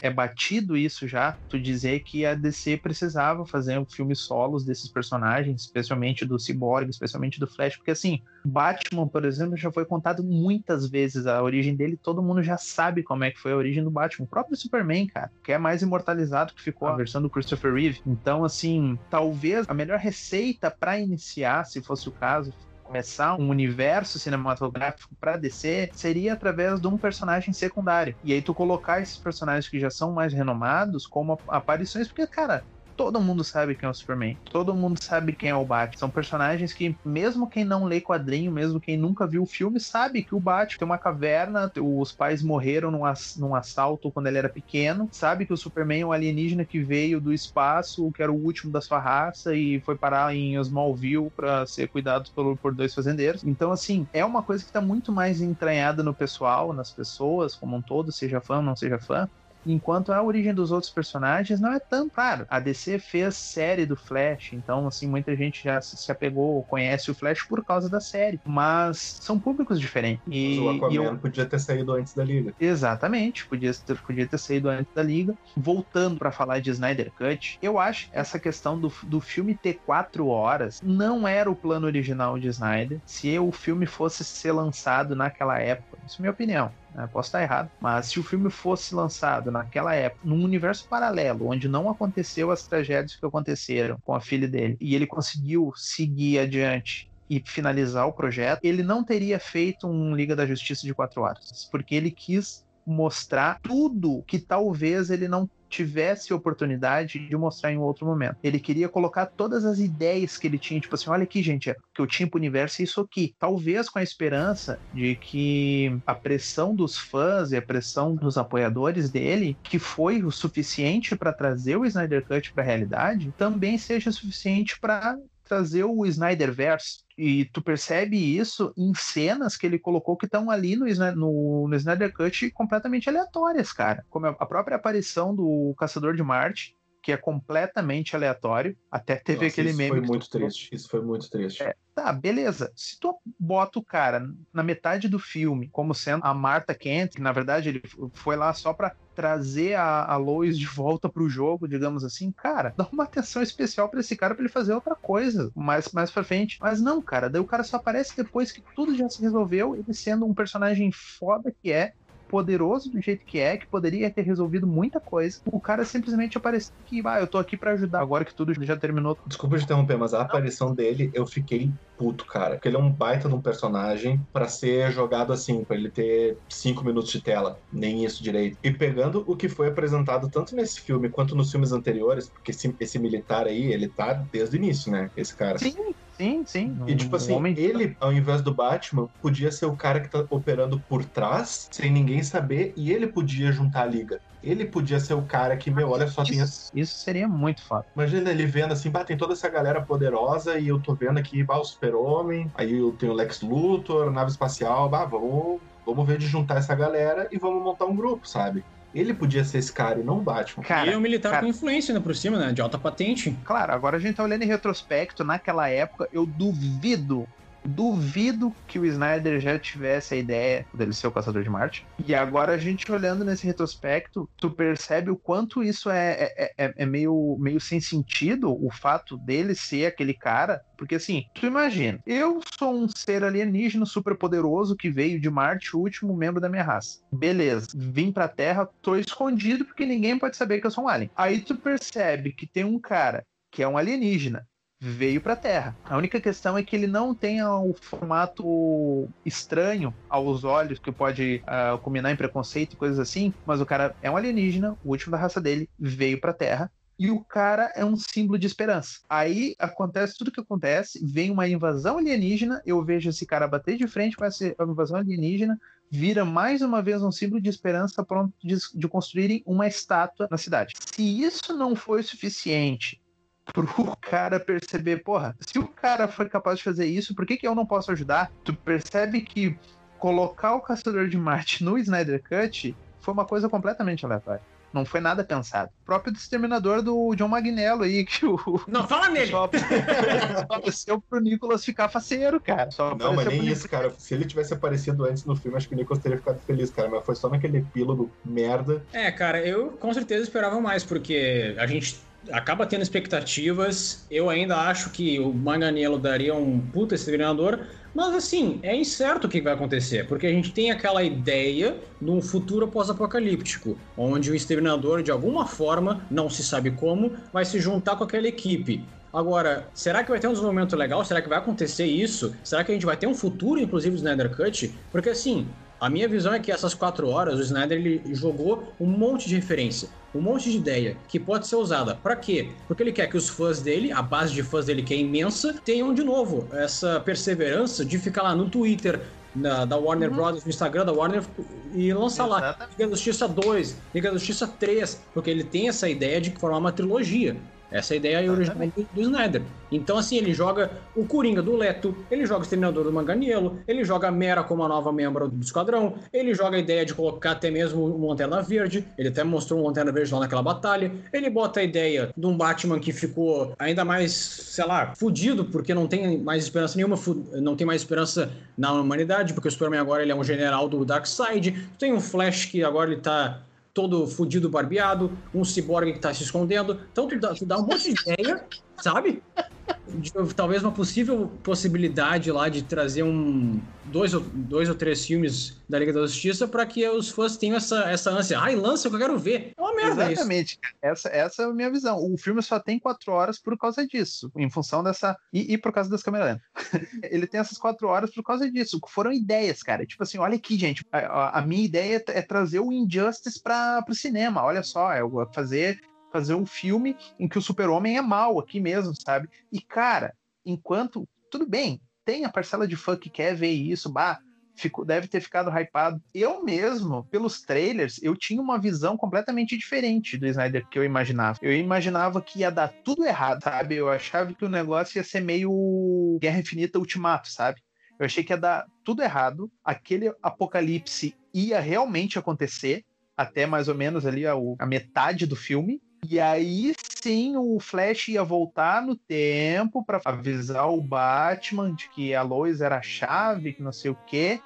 é batido isso já, tu dizer que a DC precisava fazer um filme solos desses personagens, especialmente do Cyborg, especialmente do Flash, porque assim, Batman, por exemplo, já foi contado muitas vezes a origem dele, todo mundo já sabe como é que foi a origem do Batman. O próprio Superman, cara, que é mais imortalizado que ficou a versão do Christopher Reeve. Então, assim, talvez a melhor receita para iniciar, se fosse o caso, começar um universo cinematográfico para DC seria através de um personagem secundário. E aí tu colocar esses personagens que já são mais renomados como aparições, porque, cara, todo mundo sabe quem é o Superman, todo mundo sabe quem é o Batman. São personagens que, mesmo quem não lê quadrinho, mesmo quem nunca viu o filme, sabe que o Batman tem uma caverna, os pais morreram num, ass num assalto quando ele era pequeno, sabe que o Superman é um alienígena que veio do espaço, que era o último da sua raça e foi parar em Smallville para ser cuidado por, por dois fazendeiros. Então, assim, é uma coisa que está muito mais entranhada no pessoal, nas pessoas como um todo, seja fã ou não seja fã, Enquanto a origem dos outros personagens não é tão claro. A DC fez série do Flash, então assim muita gente já se apegou, conhece o Flash por causa da série, mas são públicos diferentes. E, o Aquaman eu... podia ter saído antes da Liga. Exatamente, podia ter, podia ter saído antes da Liga. Voltando para falar de Snyder Cut, eu acho essa questão do, do filme ter quatro horas não era o plano original de Snyder. Se o filme fosse ser lançado naquela época, isso é minha opinião né? Posso estar errado, mas se o filme fosse lançado naquela época, num universo paralelo, onde não aconteceu as tragédias que aconteceram com a filha dele, e ele conseguiu seguir adiante e finalizar o projeto, ele não teria feito um Liga da Justiça de quatro horas, porque ele quis mostrar tudo que talvez ele não tivesse oportunidade de mostrar em outro momento. Ele queria colocar todas as ideias que ele tinha, tipo assim, olha aqui, gente, que eu tinha pro universo é isso aqui. Talvez com a esperança de que a pressão dos fãs e a pressão dos apoiadores dele, que foi o suficiente para trazer o Snyder Cut para a realidade, também seja suficiente para trazer o Snyderverse. E tu percebe isso em cenas que ele colocou que estão ali no, no, no Snyder Cut completamente aleatórias, cara. Como a própria aparição do Caçador de Marte, que é completamente aleatório. Até teve Nossa, aquele isso meme. Foi muito triste. Isso foi muito triste. É, tá, beleza. Se tu bota o cara na metade do filme como sendo a Marta Kent, que na verdade ele foi lá só pra trazer a, a Lois de volta pro jogo, digamos assim, cara, dá uma atenção especial para esse cara para ele fazer outra coisa mais, mais pra frente. Mas não, cara, daí o cara só aparece depois que tudo já se resolveu, ele sendo um personagem foda que é, poderoso do jeito que é, que poderia ter resolvido muita coisa. O cara simplesmente apareceu que, ah, eu tô aqui para ajudar agora que tudo já terminou. Desculpa te interromper, mas a aparição dele, eu fiquei puto, cara. Porque ele é um baita de um personagem para ser jogado assim, para ele ter cinco minutos de tela. Nem isso direito. E pegando o que foi apresentado tanto nesse filme quanto nos filmes anteriores, porque esse, esse militar aí, ele tá desde o início, né? Esse cara. Sim, Sim, sim. E tipo assim, um ele, ao invés do Batman, podia ser o cara que tá operando por trás, sem ninguém saber, e ele podia juntar a liga. Ele podia ser o cara que, meu, olha só, isso, tem. Isso seria muito foda. Imagina ele vendo assim, bah, tem toda essa galera poderosa e eu tô vendo aqui, bah, o Super-Homem, aí eu tenho o Lex Luthor, nave espacial, bah, vamos, vamos ver de juntar essa galera e vamos montar um grupo, sabe? Ele podia ser esse cara e não o Batman. Cara, e é um militar cara, com influência ainda por cima, né? De alta patente. Claro, agora a gente tá olhando em retrospecto, naquela época, eu duvido Duvido que o Snyder já tivesse a ideia dele ser o Caçador de Marte. E agora a gente olhando nesse retrospecto, tu percebe o quanto isso é, é, é, é meio, meio sem sentido, o fato dele ser aquele cara. Porque assim, tu imagina, eu sou um ser alienígena super poderoso que veio de Marte, o último membro da minha raça. Beleza, vim pra Terra, tô escondido porque ninguém pode saber que eu sou um alien. Aí tu percebe que tem um cara que é um alienígena veio para a Terra. A única questão é que ele não tem o formato estranho aos olhos, que pode uh, culminar em preconceito e coisas assim, mas o cara é um alienígena, o último da raça dele veio para a Terra. E o cara é um símbolo de esperança. Aí acontece tudo o que acontece, vem uma invasão alienígena, eu vejo esse cara bater de frente com essa invasão alienígena, vira mais uma vez um símbolo de esperança pronto de, de construírem uma estátua na cidade. Se isso não foi suficiente pro cara perceber, porra, se o cara foi capaz de fazer isso, por que, que eu não posso ajudar? Tu percebe que colocar o Caçador de Marte no Snyder Cut foi uma coisa completamente aleatória. Não foi nada pensado. O próprio Exterminador do John Magnello aí, que o. Não, fala nele! Só, apareceu pro Nicolas ficar faceiro, cara. Só não, mas nem isso, cara. Se ele tivesse aparecido antes no filme, acho que o Nicolas teria ficado feliz, cara. Mas foi só naquele epílogo merda. É, cara, eu com certeza esperava mais, porque a gente acaba tendo expectativas. Eu ainda acho que o Manganiello daria um puta exterminador, mas assim, é incerto o que vai acontecer, porque a gente tem aquela ideia de um futuro pós-apocalíptico, onde o exterminador, de alguma forma, não se sabe como, vai se juntar com aquela equipe. Agora, será que vai ter um desenvolvimento legal? Será que vai acontecer isso? Será que a gente vai ter um futuro, inclusive, do Snyder? Porque assim, a minha visão é que essas quatro horas o Snyder ele jogou um monte de referência, um monte de ideia que pode ser usada. Para quê? Porque ele quer que os fãs dele, a base de fãs dele que é imensa, tenham de novo essa perseverança de ficar lá no Twitter, na, da Warner uhum. Brothers, no Instagram da Warner e lançar lá Liga da Justiça 2, Liga da Justiça 3, porque ele tem essa ideia de formar uma trilogia. Essa é a ideia original do, do, Snyder. Então, assim, ele joga o Coringa do Leto, ele joga o Exterminador do Manganiello, ele joga a Mera como a nova membro do Esquadrão, ele joga a ideia de colocar até mesmo um Lanterna Verde, ele até mostrou um Lanterna Verde lá naquela batalha, ele bota a ideia de um Batman que ficou ainda mais, sei lá, fudido, porque não tem mais esperança nenhuma, não tem mais esperança na humanidade, porque o Superman agora ele é um general do Darkseid, tem um Flash que agora ele tá todo fudido barbeado, um ciborgue que tá se escondendo. Então tu dá, tu dá um monte de ideia, sabe? De, talvez uma possível possibilidade lá de trazer um dois ou, dois ou três filmes da Liga da Justiça para que os fãs tenham essa, essa ânsia. Ai, lança que eu quero ver. É uma merda Exatamente. Isso. Essa, essa é a minha visão. O filme só tem quatro horas por causa disso, em função dessa. E, e por causa das câmeras Ele tem essas quatro horas por causa disso. Foram ideias, cara. Tipo assim, olha aqui, gente. A, a minha ideia é trazer o Injustice para o cinema. Olha só, é fazer fazer um filme em que o super-homem é mal aqui mesmo, sabe? E, cara, enquanto. Tudo bem, tem a parcela de fã que quer ver isso, bah, ficou, deve ter ficado hypado. Eu mesmo, pelos trailers, eu tinha uma visão completamente diferente do Snyder que eu imaginava. Eu imaginava que ia dar tudo errado, sabe? Eu achava que o negócio ia ser meio Guerra Infinita Ultimato, sabe? Eu achei que ia dar tudo errado, aquele apocalipse ia realmente acontecer, até mais ou menos ali a, a metade do filme, e aí sim o Flash ia voltar no tempo para avisar o Batman de que a Lois era a chave, que não sei o quê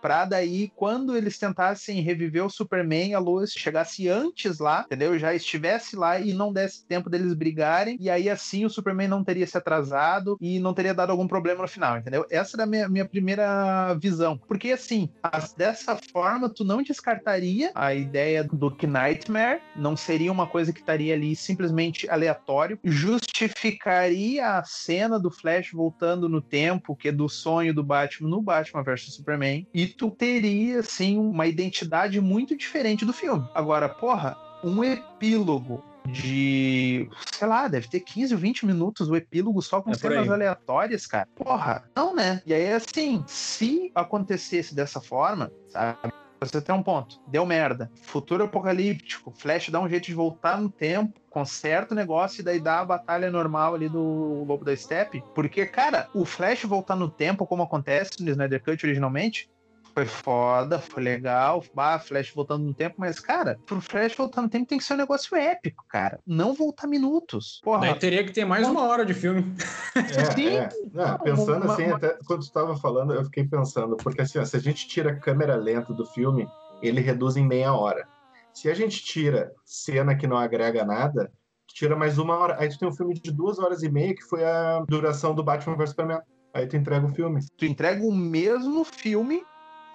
pra daí, quando eles tentassem reviver o Superman, a Lois chegasse antes lá, entendeu? Já estivesse lá e não desse tempo deles brigarem, e aí assim o Superman não teria se atrasado e não teria dado algum problema no final, entendeu? Essa era a minha, minha primeira visão. Porque assim, as, dessa forma, tu não descartaria a ideia do Nightmare, não seria uma coisa que estaria ali simplesmente aleatório, justificaria a cena do Flash voltando no tempo, que é do sonho do Batman no Batman vs Superman, e tu teria, assim, uma identidade muito diferente do filme. Agora, porra, um epílogo de, sei lá, deve ter 15 ou 20 minutos o epílogo só com é cenas aleatórias, cara. Porra, não, né? E aí, assim, se acontecesse dessa forma, sabe? Você tem um ponto. Deu merda. Futuro apocalíptico. Flash dá um jeito de voltar no tempo, conserta o negócio e daí dá a batalha normal ali do Lobo da Steppe. Porque, cara, o Flash voltar no tempo, como acontece no Snyder Cut originalmente, foi foda, foi legal. Bah, Flash voltando no tempo, mas, cara, pro Flash voltar no tempo tem que ser um negócio épico, cara. Não voltar minutos. Porra. Daí teria que ter mais uma hora de filme. É, Sim. É. Não, pensando uma, assim, uma... até quando tu tava falando, eu fiquei pensando, porque assim, ó, se a gente tira a câmera lenta do filme, ele reduz em meia hora. Se a gente tira cena que não agrega nada, tira mais uma hora. Aí tu tem um filme de duas horas e meia, que foi a duração do Batman vs Superman. Aí tu entrega o filme. Tu entrega o mesmo filme,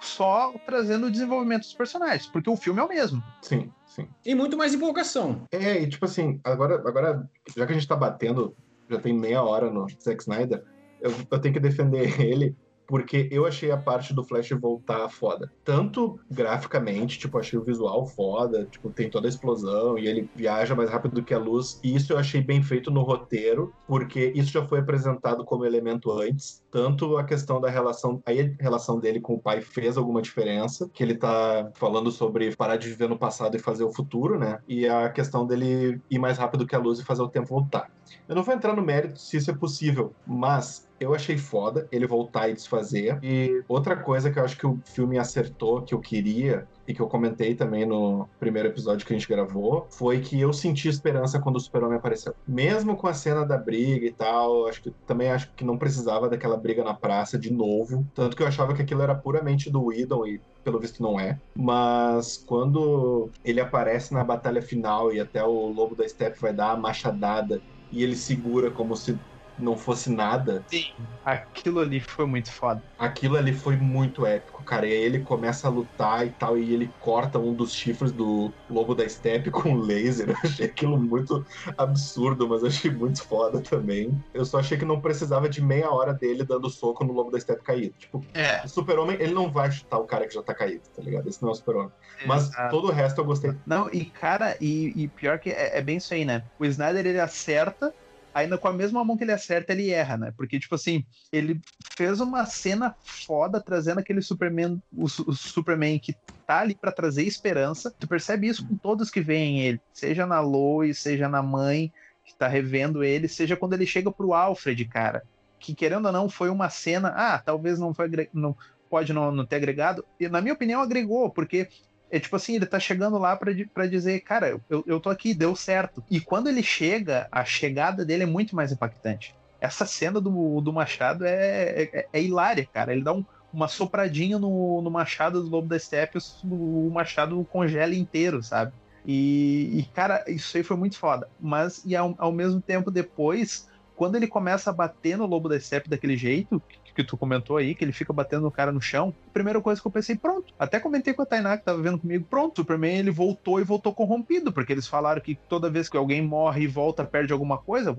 só trazendo o desenvolvimento dos personagens, porque o filme é o mesmo. Sim, sim. E muito mais empolgação. É, e tipo assim, agora, agora já que a gente tá batendo, já tem meia hora no Zack Snyder, eu, eu tenho que defender ele porque eu achei a parte do Flash voltar foda. Tanto graficamente, tipo, achei o visual foda, tipo, tem toda a explosão e ele viaja mais rápido do que a luz. E isso eu achei bem feito no roteiro, porque isso já foi apresentado como elemento antes. Tanto a questão da relação, aí a relação dele com o pai fez alguma diferença, que ele tá falando sobre parar de viver no passado e fazer o futuro, né? E a questão dele ir mais rápido que a luz e fazer o tempo voltar. Eu não vou entrar no mérito se isso é possível, mas eu achei foda ele voltar e desfazer. E outra coisa que eu acho que o filme acertou, que eu queria, e que eu comentei também no primeiro episódio que a gente gravou, foi que eu senti esperança quando o Super-Homem apareceu. Mesmo com a cena da briga e tal, acho que também acho que não precisava daquela briga na praça de novo. Tanto que eu achava que aquilo era puramente do Whedon e pelo visto não é. Mas quando ele aparece na batalha final e até o Lobo da Steppe vai dar a machadada e ele segura como se não fosse nada. Sim, aquilo ali foi muito foda. Aquilo ali foi muito épico, cara. E aí ele começa a lutar e tal, e ele corta um dos chifres do lobo da steppe com laser. Eu achei aquilo muito absurdo, mas achei muito foda também. Eu só achei que não precisava de meia hora dele dando soco no lobo da steppe caído. Tipo, é. o super-homem, ele não vai chutar o cara que já tá caído, tá ligado? Esse não é o super-homem. Mas todo o resto eu gostei. Não, e cara, e, e pior que é, é bem isso aí, né? O Snyder, ele acerta ainda com a mesma mão que ele acerta, ele erra, né? Porque, tipo assim, ele fez uma cena foda trazendo aquele Superman, o, o Superman que tá ali para trazer esperança. Tu percebe isso com todos que veem ele, seja na Lois, seja na mãe que tá revendo ele, seja quando ele chega pro Alfred, cara. Que querendo ou não, foi uma cena. Ah, talvez não foi. Não, pode não, não ter agregado. E, na minha opinião, agregou, porque é tipo assim, ele tá chegando lá para dizer, cara, eu, eu tô aqui, deu certo. E quando ele chega, a chegada dele é muito mais impactante. Essa cena do, do Machado é, é, é hilária, cara. Ele dá um, uma sopradinha no, no Machado do Lobo da Steppe, o, o Machado congela inteiro, sabe? E, e, cara, isso aí foi muito foda. Mas, e ao, ao mesmo tempo, depois, quando ele começa a bater no Lobo da Steppe daquele jeito, que tu comentou aí, que ele fica batendo o cara no chão, a primeira coisa que eu pensei, pronto. Até comentei com a Tainá que tava vendo comigo, pronto, o Superman ele voltou e voltou corrompido, porque eles falaram que toda vez que alguém morre e volta, perde alguma coisa,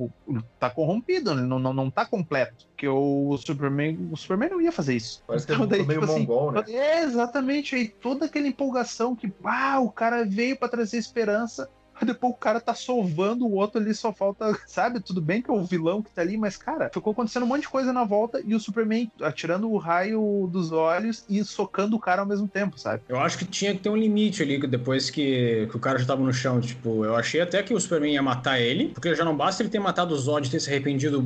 tá corrompido, ele não, não, não tá completo. Que o Superman, o Superman não ia fazer isso. Parece que então, daí, meio tipo assim, mongol, né? É, exatamente, aí toda aquela empolgação que, ah, o cara veio para trazer esperança, depois o cara tá sovando o outro ali, só falta, sabe? Tudo bem que é o vilão que tá ali, mas, cara, ficou acontecendo um monte de coisa na volta e o Superman atirando o raio dos olhos e socando o cara ao mesmo tempo, sabe? Eu acho que tinha que ter um limite ali, depois que, que o cara já tava no chão. Tipo, eu achei até que o Superman ia matar ele, porque já não basta ele ter matado o Zod e ter se arrependido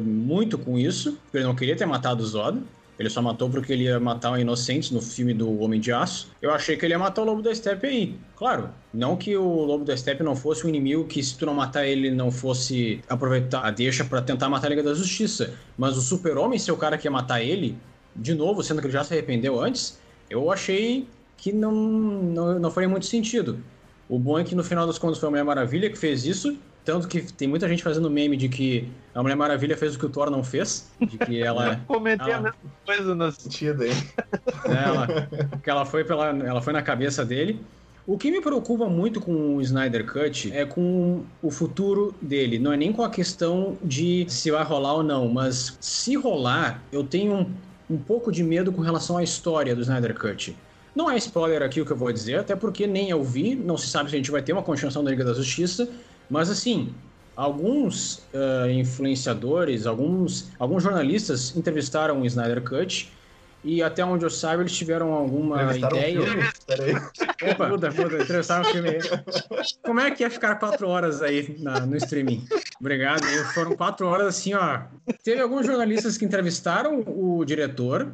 muito com isso, porque ele não queria ter matado o Zod. Ele só matou porque ele ia matar inocentes no filme do Homem de Aço. Eu achei que ele ia matar o Lobo da Steppe aí. Claro, não que o Lobo da Steppe não fosse um inimigo que se tu não matar ele não fosse aproveitar a deixa para tentar matar a Liga da Justiça. Mas o Super-Homem ser o cara que ia matar ele, de novo, sendo que ele já se arrependeu antes, eu achei que não, não, não faria muito sentido. O bom é que no final das contas foi a Mulher Maravilha que fez isso, tanto que tem muita gente fazendo meme de que a Mulher Maravilha fez o que o Thor não fez. De que ela. Comentei ela, a mesma coisa no sentido aí. Ela, que ela foi, pela, ela foi na cabeça dele. O que me preocupa muito com o Snyder Cut é com o futuro dele. Não é nem com a questão de se vai rolar ou não, mas se rolar, eu tenho um, um pouco de medo com relação à história do Snyder Cut. Não é spoiler aqui o que eu vou dizer, até porque nem eu vi, não se sabe se a gente vai ter uma continuação da Liga da Justiça, mas assim, alguns uh, influenciadores, alguns, alguns jornalistas entrevistaram o Snyder Cut e até onde eu saiba eles tiveram alguma ideia. Um Opa, puta, puta, entrevistaram o filme aí. Como é que ia ficar quatro horas aí na, no streaming? Obrigado. Foram quatro horas assim, ó. Teve alguns jornalistas que entrevistaram o diretor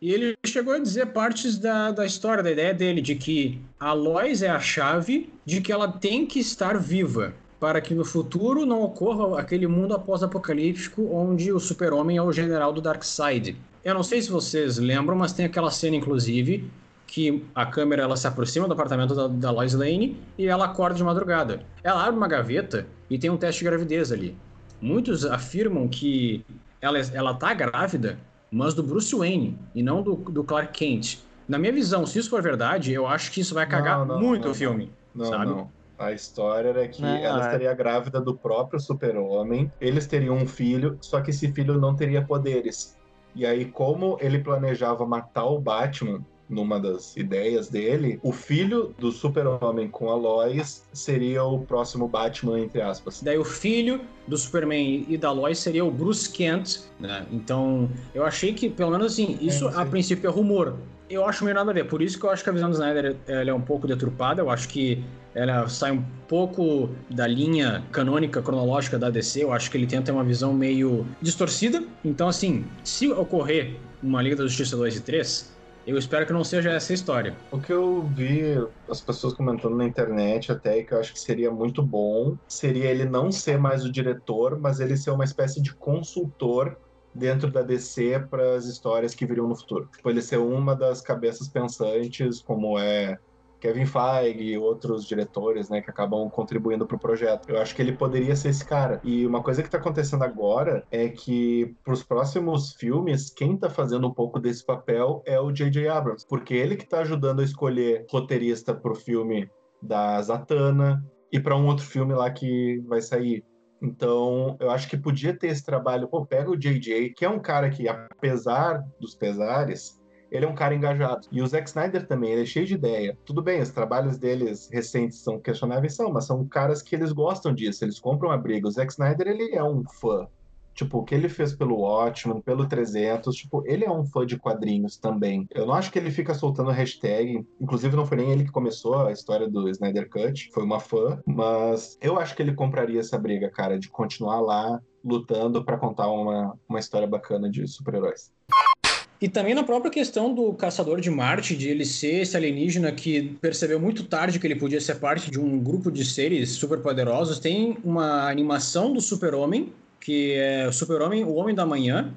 E ele chegou a dizer partes da, da história, da ideia dele, de que a Lois é a chave de que ela tem que estar viva para que no futuro não ocorra aquele mundo após-apocalíptico onde o super-homem é o general do Darkseid. Eu não sei se vocês lembram, mas tem aquela cena, inclusive, que a câmera ela se aproxima do apartamento da, da Lois Lane e ela acorda de madrugada. Ela abre uma gaveta e tem um teste de gravidez ali. Muitos afirmam que ela, ela tá grávida, mas do Bruce Wayne e não do, do Clark Kent. Na minha visão, se isso for verdade, eu acho que isso vai cagar não, não, muito não, o filme. Não, sabe? Não. A história era que ela é. estaria grávida do próprio super-homem, eles teriam um filho, só que esse filho não teria poderes. E aí, como ele planejava matar o Batman, numa das ideias dele, o filho do super-homem com a Lois seria o próximo Batman, entre aspas. Daí o filho do Superman e da Lois seria o Bruce Kent, né? Então, eu achei que, pelo menos assim, isso é, a princípio é rumor. Eu acho meio nada a ver. Por isso que eu acho que a visão do Snyder ela é um pouco deturpada. Eu acho que ela sai um pouco da linha canônica cronológica da DC. Eu acho que ele tenta uma visão meio distorcida. Então, assim, se ocorrer uma Liga da Justiça 2 e 3, eu espero que não seja essa a história. O que eu vi as pessoas comentando na internet até que eu acho que seria muito bom seria ele não ser mais o diretor, mas ele ser uma espécie de consultor dentro da DC para as histórias que viriam no futuro. Tipo, ele ser uma das cabeças pensantes, como é Kevin Feige e outros diretores, né, que acabam contribuindo para o projeto. Eu acho que ele poderia ser esse cara. E uma coisa que está acontecendo agora é que para os próximos filmes, quem está fazendo um pouco desse papel é o J.J. Abrams, porque ele que está ajudando a escolher roteirista para o filme da Zatanna e para um outro filme lá que vai sair. Então, eu acho que podia ter esse trabalho. Pô, pega o JJ, que é um cara que, apesar dos pesares, ele é um cara engajado. E o Zack Snyder também, ele é cheio de ideia. Tudo bem, os trabalhos deles recentes são questionáveis, são, mas são caras que eles gostam disso, eles compram a briga. O Zack Snyder, ele é um fã. Tipo, o que ele fez pelo Watchmen, pelo 300, tipo, ele é um fã de quadrinhos também. Eu não acho que ele fica soltando hashtag, inclusive não foi nem ele que começou a história do Snyder Cut, foi uma fã, mas eu acho que ele compraria essa briga, cara, de continuar lá lutando para contar uma, uma história bacana de super-heróis. E também na própria questão do Caçador de Marte, de ele ser esse alienígena que percebeu muito tarde que ele podia ser parte de um grupo de seres superpoderosos, tem uma animação do Super-Homem, que é o Super-Homem, o Homem da Manhã,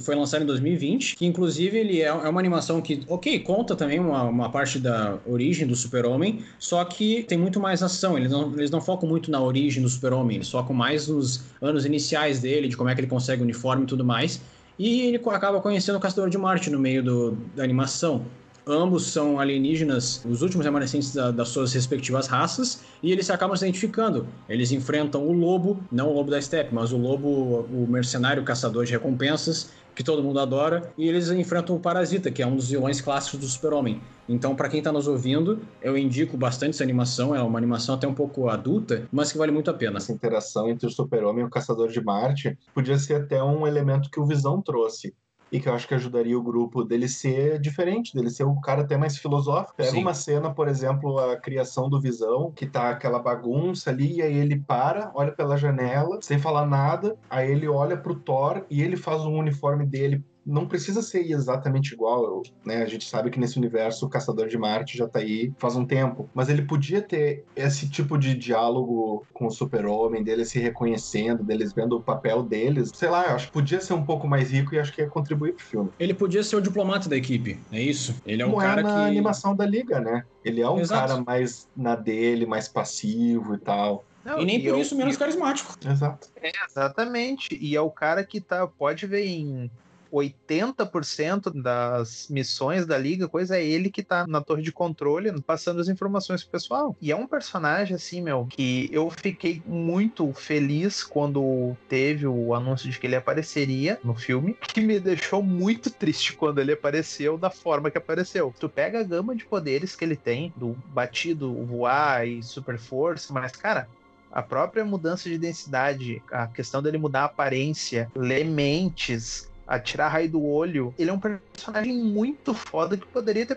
foi lançado em 2020, que inclusive ele é, é uma animação que, ok, conta também uma, uma parte da origem do super-homem, só que tem muito mais ação, eles não, eles não focam muito na origem do super-homem, eles focam mais nos anos iniciais dele, de como é que ele consegue o uniforme e tudo mais, e ele acaba conhecendo o Caçador de Marte no meio do, da animação. Ambos são alienígenas, os últimos remanescentes da, das suas respectivas raças, e eles se acabam se identificando. Eles enfrentam o lobo, não o lobo da steppe, mas o lobo, o mercenário caçador de recompensas, que todo mundo adora, e eles enfrentam o Parasita, que é um dos vilões clássicos do Super-Homem. Então, para quem está nos ouvindo, eu indico bastante essa animação, é uma animação até um pouco adulta, mas que vale muito a pena. Essa interação entre o Super-Homem e o Caçador de Marte podia ser até um elemento que o Visão trouxe e que eu acho que ajudaria o grupo dele ser diferente, dele ser um cara até mais filosófico. Pega Sim. uma cena, por exemplo, a criação do Visão, que tá aquela bagunça ali, e aí ele para, olha pela janela, sem falar nada, aí ele olha pro Thor e ele faz um uniforme dele não precisa ser exatamente igual, né? A gente sabe que nesse universo o Caçador de Marte já tá aí faz um tempo, mas ele podia ter esse tipo de diálogo com o Super-Homem, deles se reconhecendo, deles vendo o papel deles. Sei lá, eu acho que podia ser um pouco mais rico e acho que ia contribuir pro filme. Ele podia ser o diplomata da equipe, é isso? Ele é um Como cara é na que animação da liga, né? Ele é um Exato. cara mais na dele, mais passivo e tal. Não, e nem e por é isso menos carismático. Exato. É, exatamente. E é o cara que tá, pode ver em 80% das missões da liga, coisa é ele que tá na torre de controle, passando as informações pro pessoal. E é um personagem assim, meu, que eu fiquei muito feliz quando teve o anúncio de que ele apareceria no filme, que me deixou muito triste quando ele apareceu da forma que apareceu. Tu pega a gama de poderes que ele tem, do batido, voar e super força, mas cara, a própria mudança de densidade, a questão dele mudar a aparência, ler mentes, atirar raio do olho. Ele é um personagem muito foda que poderia ter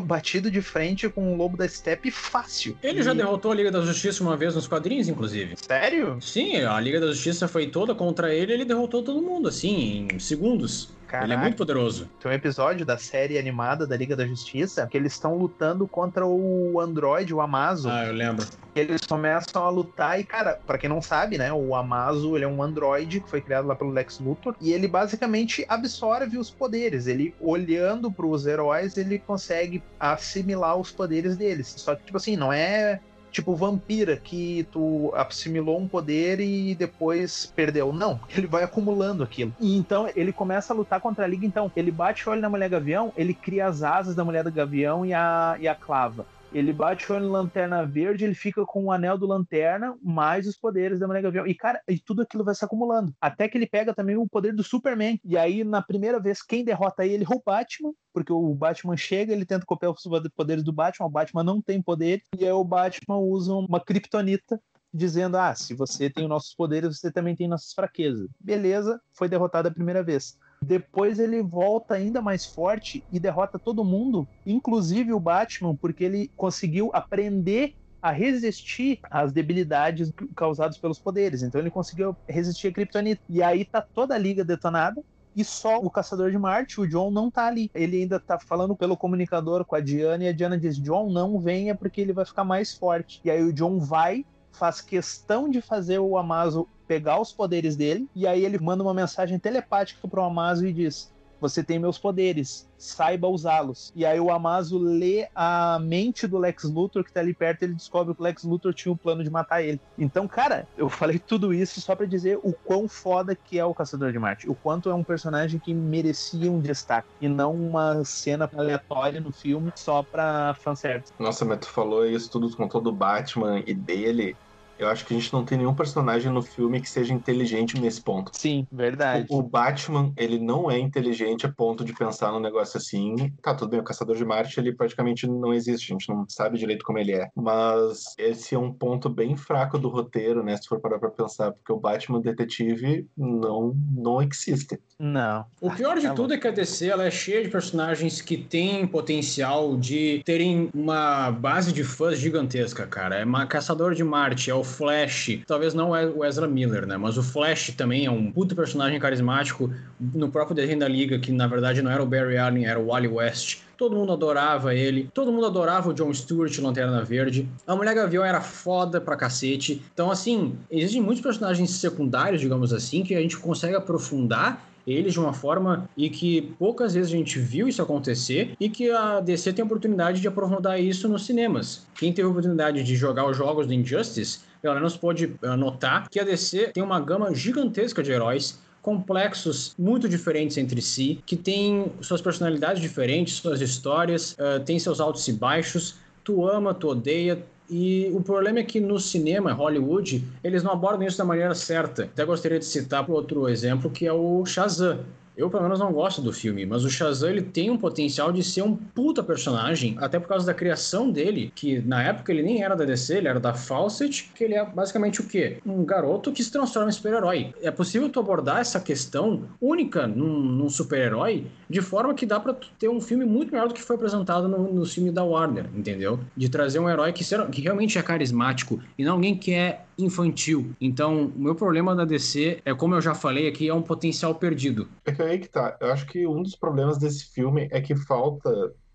batido de frente com o Lobo da Steppe fácil. Ele e... já derrotou a Liga da Justiça uma vez nos quadrinhos, inclusive. Sério? Sim, a Liga da Justiça foi toda contra ele ele derrotou todo mundo, assim, em segundos. Caraca. Ele é muito poderoso. Tem um episódio da série animada da Liga da Justiça que eles estão lutando contra o Android, o Amazo. Ah, eu lembro. Eles começam a lutar e, cara, para quem não sabe, né, o Amazo, ele é um android que foi criado lá pelo Lex Luthor e ele basicamente absorve os poderes. Ele, olhando para os heróis, ele consegue assimilar os poderes deles. Só que, tipo assim, não é tipo vampira, que tu assimilou um poder e depois perdeu. Não, ele vai acumulando aquilo. E então ele começa a lutar contra a Liga. Então, ele bate o olho na Mulher Gavião, ele cria as asas da Mulher do Gavião e a, e a clava. Ele bate o olho no Lanterna Verde, ele fica com o anel do Lanterna, mais os poderes da Mulher Gavião. E, cara, e tudo aquilo vai se acumulando. Até que ele pega também o poder do Superman. E aí, na primeira vez, quem derrota ele é o Batman, porque o Batman chega, ele tenta copiar os poderes do Batman, o Batman não tem poder, e aí o Batman usa uma kryptonita dizendo: ah, se você tem os nossos poderes, você também tem nossas fraquezas. Beleza, foi derrotado a primeira vez. Depois ele volta ainda mais forte e derrota todo mundo, inclusive o Batman, porque ele conseguiu aprender a resistir às debilidades causadas pelos poderes. Então ele conseguiu resistir a Kryptonita. E aí tá toda a liga detonada. E só o Caçador de Marte, o John, não tá ali. Ele ainda tá falando pelo comunicador com a Diana, e a Diana diz: John, não venha porque ele vai ficar mais forte. E aí o John vai, faz questão de fazer o Amazo pegar os poderes dele, e aí ele manda uma mensagem telepática pro Amazo e diz: Você tem meus poderes, saiba usá-los. E aí o Amazo lê a mente do Lex Luthor que tá ali perto, e ele descobre que o Lex Luthor tinha um plano de matar ele. Então, cara, eu falei tudo isso só para dizer o quão foda que é o Caçador de Marte, o quanto é um personagem que merecia um destaque e não uma cena aleatória no filme só pra fanservice. Nossa, mas tu falou isso tudo com todo o Batman e dele. Eu acho que a gente não tem nenhum personagem no filme que seja inteligente nesse ponto. Sim, verdade. O, o, Batman, ele não é inteligente a ponto de pensar num negócio assim. Tá, tudo bem, o Caçador de Marte, ele praticamente não existe, a gente não sabe direito como ele é. Mas esse é um ponto bem fraco do roteiro, né? Se for parar pra pensar, porque o Batman detetive não, não existe. Não. O pior de tudo é que a DC ela é cheia de personagens que têm potencial de terem uma base de fãs gigantesca, cara. É uma Caçador de Marte, é o Flash, talvez não é o Ezra Miller, né? Mas o Flash também é um puto personagem carismático no próprio desenho da Liga, que na verdade não era o Barry Allen, era o Wally West. Todo mundo adorava ele, todo mundo adorava o John Stewart, Lanterna Verde. A Mulher Gavião era foda pra cacete. Então, assim, existem muitos personagens secundários, digamos assim, que a gente consegue aprofundar eles de uma forma e que poucas vezes a gente viu isso acontecer e que a DC tem a oportunidade de aprofundar isso nos cinemas. Quem teve a oportunidade de jogar os jogos do Injustice, pelo menos pode eh, notar que a DC tem uma gama gigantesca de heróis complexos muito diferentes entre si, que têm suas personalidades diferentes, suas histórias, uh, tem seus altos e baixos. Tu ama, tu odeia, e o problema é que no cinema, Hollywood, eles não abordam isso da maneira certa. Até gostaria de citar outro exemplo, que é o Shazam. Eu, pelo menos, não gosto do filme, mas o Shazam ele tem um potencial de ser um puta personagem, até por causa da criação dele, que na época ele nem era da DC, ele era da Fawcett, que ele é basicamente o quê? Um garoto que se transforma em super-herói. É possível tu abordar essa questão única num, num super-herói de forma que dá para ter um filme muito melhor do que foi apresentado no, no filme da Warner, entendeu? De trazer um herói que, que realmente é carismático e não alguém que é infantil. Então, o meu problema da DC é, como eu já falei aqui, é um potencial perdido. É que aí que tá. Eu acho que um dos problemas desse filme é que falta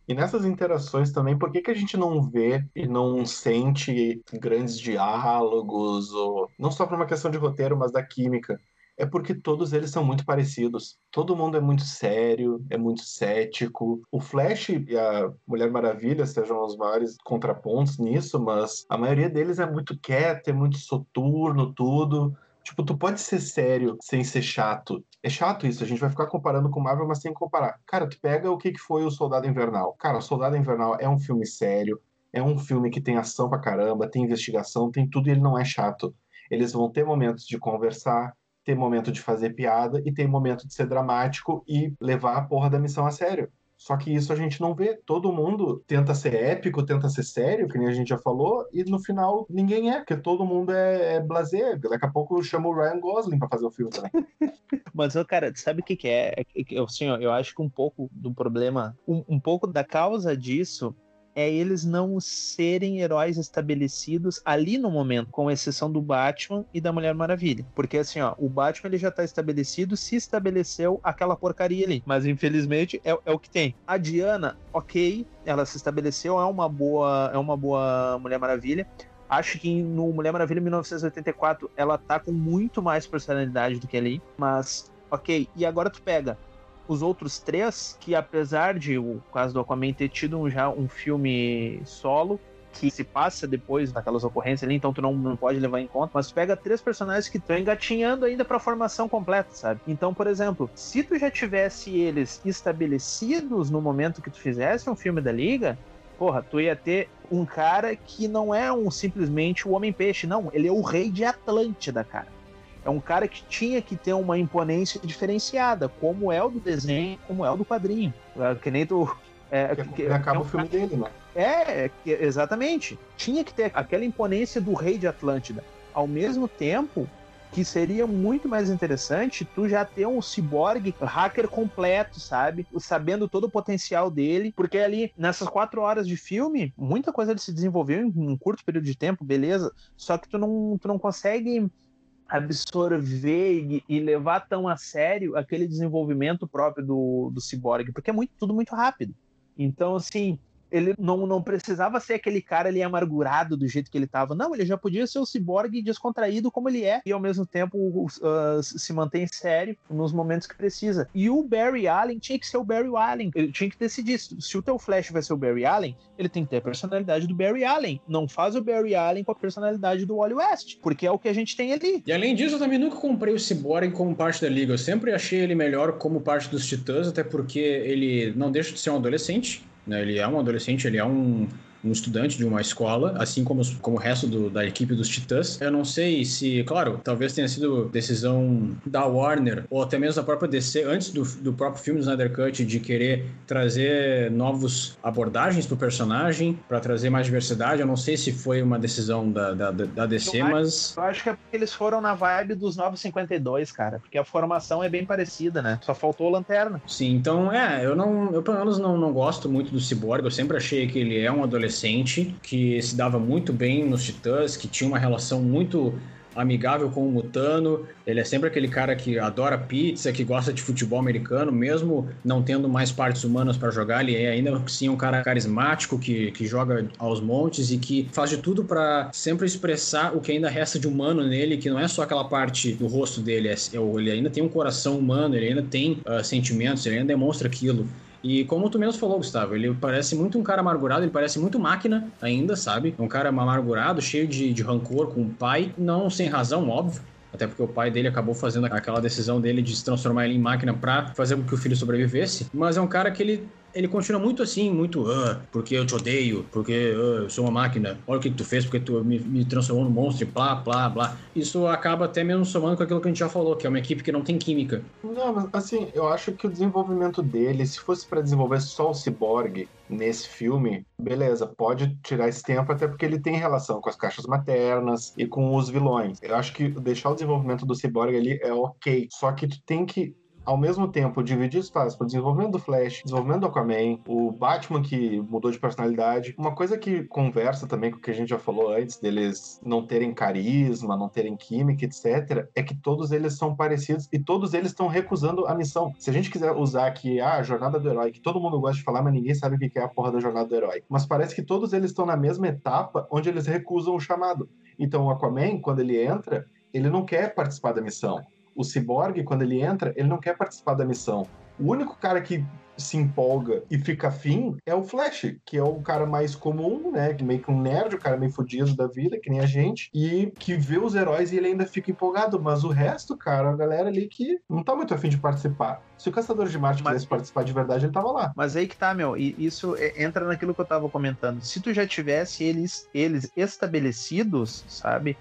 e nessas interações também, por que, que a gente não vê e não sente grandes diálogos, ou não só por uma questão de roteiro, mas da química? É porque todos eles são muito parecidos. Todo mundo é muito sério, é muito cético. O Flash e a Mulher Maravilha sejam os maiores contrapontos nisso, mas a maioria deles é muito quieto, é muito soturno, tudo. Tipo, tu pode ser sério sem ser chato. É chato isso, a gente vai ficar comparando com Marvel, mas sem comparar. Cara, tu pega o que foi o Soldado Invernal. Cara, o Soldado Invernal é um filme sério, é um filme que tem ação pra caramba, tem investigação, tem tudo e ele não é chato. Eles vão ter momentos de conversar, tem momento de fazer piada e tem momento de ser dramático e levar a porra da missão a sério. Só que isso a gente não vê. Todo mundo tenta ser épico, tenta ser sério, que nem a gente já falou, e no final ninguém é, porque todo mundo é, é blazer. Daqui a pouco chama o Ryan Gosling pra fazer o filme também. Mas, cara, sabe o que, que é? é assim, eu acho que um pouco do problema, um, um pouco da causa disso é eles não serem heróis estabelecidos ali no momento, com exceção do Batman e da Mulher Maravilha. Porque assim, ó, o Batman ele já tá estabelecido, se estabeleceu aquela porcaria ali. Mas infelizmente é, é o que tem. A Diana, ok, ela se estabeleceu, é uma boa, é uma boa Mulher Maravilha. Acho que no Mulher Maravilha 1984 ela tá com muito mais personalidade do que ali, mas ok. E agora tu pega os outros três, que apesar de o caso do Aquaman ter tido já um filme solo, que se passa depois daquelas ocorrências ali, então tu não, não pode levar em conta, mas pega três personagens que estão engatinhando ainda pra formação completa, sabe? Então, por exemplo, se tu já tivesse eles estabelecidos no momento que tu fizesse um filme da Liga, porra, tu ia ter um cara que não é um simplesmente o Homem-Peixe, não, ele é o rei de Atlântida, cara. É um cara que tinha que ter uma imponência diferenciada, como é o do desenho, como é o do quadrinho. É, que nem tu. É, que, que acaba é um o filme cara... dele, né? É, exatamente. Tinha que ter aquela imponência do rei de Atlântida. Ao mesmo tempo que seria muito mais interessante tu já ter um ciborgue hacker completo, sabe? Sabendo todo o potencial dele, porque ali nessas quatro horas de filme, muita coisa ele se desenvolveu em um curto período de tempo, beleza? Só que tu não, tu não consegue absorver e, levar tão a sério aquele desenvolvimento próprio do, do ciborgue, porque é muito, tudo muito rápido. Então, assim, ele não, não precisava ser aquele cara ali amargurado do jeito que ele estava. Não, ele já podia ser o ciborgue descontraído como ele é e ao mesmo tempo uh, se mantém sério nos momentos que precisa. E o Barry Allen tinha que ser o Barry Allen. Ele tinha que decidir se o teu Flash vai ser o Barry Allen, ele tem que ter a personalidade do Barry Allen. Não faz o Barry Allen com a personalidade do Wally West, porque é o que a gente tem ali. E além disso, eu também nunca comprei o Cyborg como parte da liga. Eu sempre achei ele melhor como parte dos Titãs, até porque ele não deixa de ser um adolescente né? Ele é um adolescente, ele é um, um estudante de uma escola, assim como, os, como o resto do, da equipe dos Titãs. Eu não sei se, claro, talvez tenha sido decisão da Warner ou até mesmo da própria DC, antes do, do próprio filme do Snyder Cut, de querer trazer novos abordagens pro personagem, para trazer mais diversidade. Eu não sei se foi uma decisão da, da, da DC, eu mas. Acho, eu acho que é porque eles foram na vibe dos 952, cara, porque a formação é bem parecida, né? Só faltou lanterna. Sim, então, é, eu não, eu pelo menos não, não gosto muito do Cyborg, eu sempre achei que ele é um adolescente adolescente que se dava muito bem nos Titãs, que tinha uma relação muito amigável com o Mutano. Ele é sempre aquele cara que adora pizza, que gosta de futebol americano, mesmo não tendo mais partes humanas para jogar. Ele é ainda assim um cara carismático que, que joga aos montes e que faz de tudo para sempre expressar o que ainda resta de humano nele, que não é só aquela parte do rosto dele, é, é ele ainda tem um coração humano, ele ainda tem uh, sentimentos, ele ainda demonstra aquilo. E como tu mesmo falou, Gustavo, ele parece muito um cara amargurado, ele parece muito máquina ainda, sabe? Um cara amargurado, cheio de, de rancor com o pai, não sem razão, óbvio. Até porque o pai dele acabou fazendo aquela decisão dele de se transformar ele em máquina para fazer com que o filho sobrevivesse. Mas é um cara que ele ele continua muito assim, muito, ah, porque eu te odeio, porque ah, eu sou uma máquina, olha o que, tu fez, porque tu me, me transformou num monstro, blá, blá, blá. Isso acaba até mesmo somando com aquilo que a gente já falou, que é uma equipe que não tem química. Não, mas assim, eu acho que o desenvolvimento dele, se fosse para desenvolver só o Cyborg nesse filme, beleza, pode tirar esse tempo, até porque ele tem relação com as caixas maternas e com os vilões. Eu acho que deixar o desenvolvimento do Cyborg ali é ok, só que tu tem que ao mesmo tempo dividir espaço para desenvolvimento do Flash, desenvolvimento do Aquaman, o Batman que mudou de personalidade. Uma coisa que conversa também com o que a gente já falou antes, deles não terem carisma, não terem química, etc., é que todos eles são parecidos e todos eles estão recusando a missão. Se a gente quiser usar aqui ah, a jornada do herói, que todo mundo gosta de falar, mas ninguém sabe o que é a porra da jornada do herói. Mas parece que todos eles estão na mesma etapa onde eles recusam o chamado. Então o Aquaman, quando ele entra, ele não quer participar da missão o Cyborg, quando ele entra, ele não quer participar da missão. O único cara que se empolga e fica afim é o Flash, que é o cara mais comum, né? Meio que um nerd, o cara meio fodido da vida, que nem a gente, e que vê os heróis e ele ainda fica empolgado. Mas o resto, cara, a galera ali que não tá muito afim de participar. Se o Caçador de Marte mas... quisesse participar de verdade, ele tava lá. Mas aí que tá, meu, e isso entra naquilo que eu tava comentando. Se tu já tivesse eles, eles estabelecidos, sabe?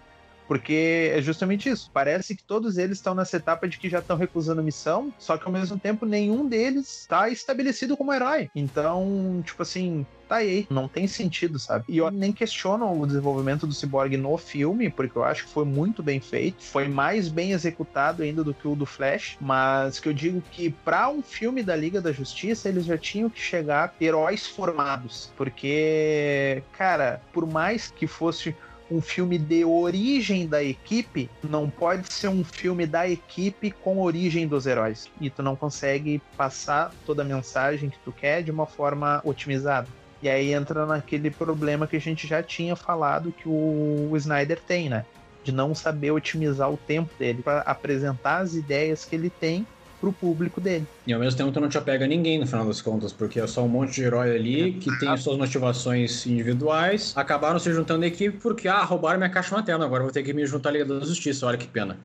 Porque é justamente isso. Parece que todos eles estão nessa etapa de que já estão recusando missão, só que ao mesmo tempo nenhum deles está estabelecido como herói. Então, tipo assim, tá aí, não tem sentido, sabe? E eu nem questiono o desenvolvimento do Cyborg no filme, porque eu acho que foi muito bem feito, foi mais bem executado ainda do que o do Flash, mas que eu digo que para um filme da Liga da Justiça, eles já tinham que chegar heróis formados, porque, cara, por mais que fosse um filme de origem da equipe não pode ser um filme da equipe com origem dos heróis. E tu não consegue passar toda a mensagem que tu quer de uma forma otimizada. E aí entra naquele problema que a gente já tinha falado que o, Snyder tem, né? De não saber otimizar o tempo dele para apresentar as ideias que ele tem pro público dele. E ao mesmo tempo tu não te apega a ninguém no final das contas, porque é só um monte de herói ali que tem as suas motivações individuais, acabaram se juntando à equipe porque, ah, roubaram minha caixa materna, agora vou ter que me juntar à Liga da Justiça, olha que pena.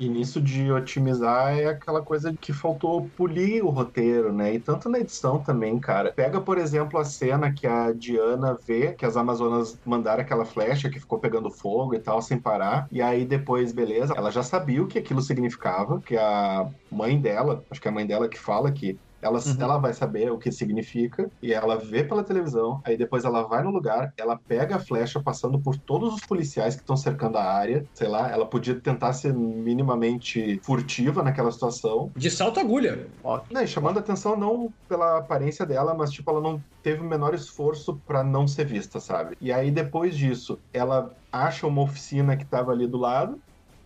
E nisso de otimizar é aquela coisa que faltou polir o roteiro, né? E tanto na edição também, cara. Pega, por exemplo, a cena que a Diana vê que as Amazonas mandaram aquela flecha que ficou pegando fogo e tal, sem parar. E aí depois, beleza, ela já sabia o que aquilo significava, que a mãe dela, acho que é a mãe dela que fala que ela, uhum. ela vai saber o que significa e ela vê pela televisão. Aí depois ela vai no lugar, ela pega a flecha passando por todos os policiais que estão cercando a área. Sei lá, ela podia tentar ser minimamente furtiva naquela situação. De salto agulha. Né, chamando a atenção não pela aparência dela, mas tipo, ela não teve o menor esforço para não ser vista, sabe? E aí depois disso, ela acha uma oficina que tava ali do lado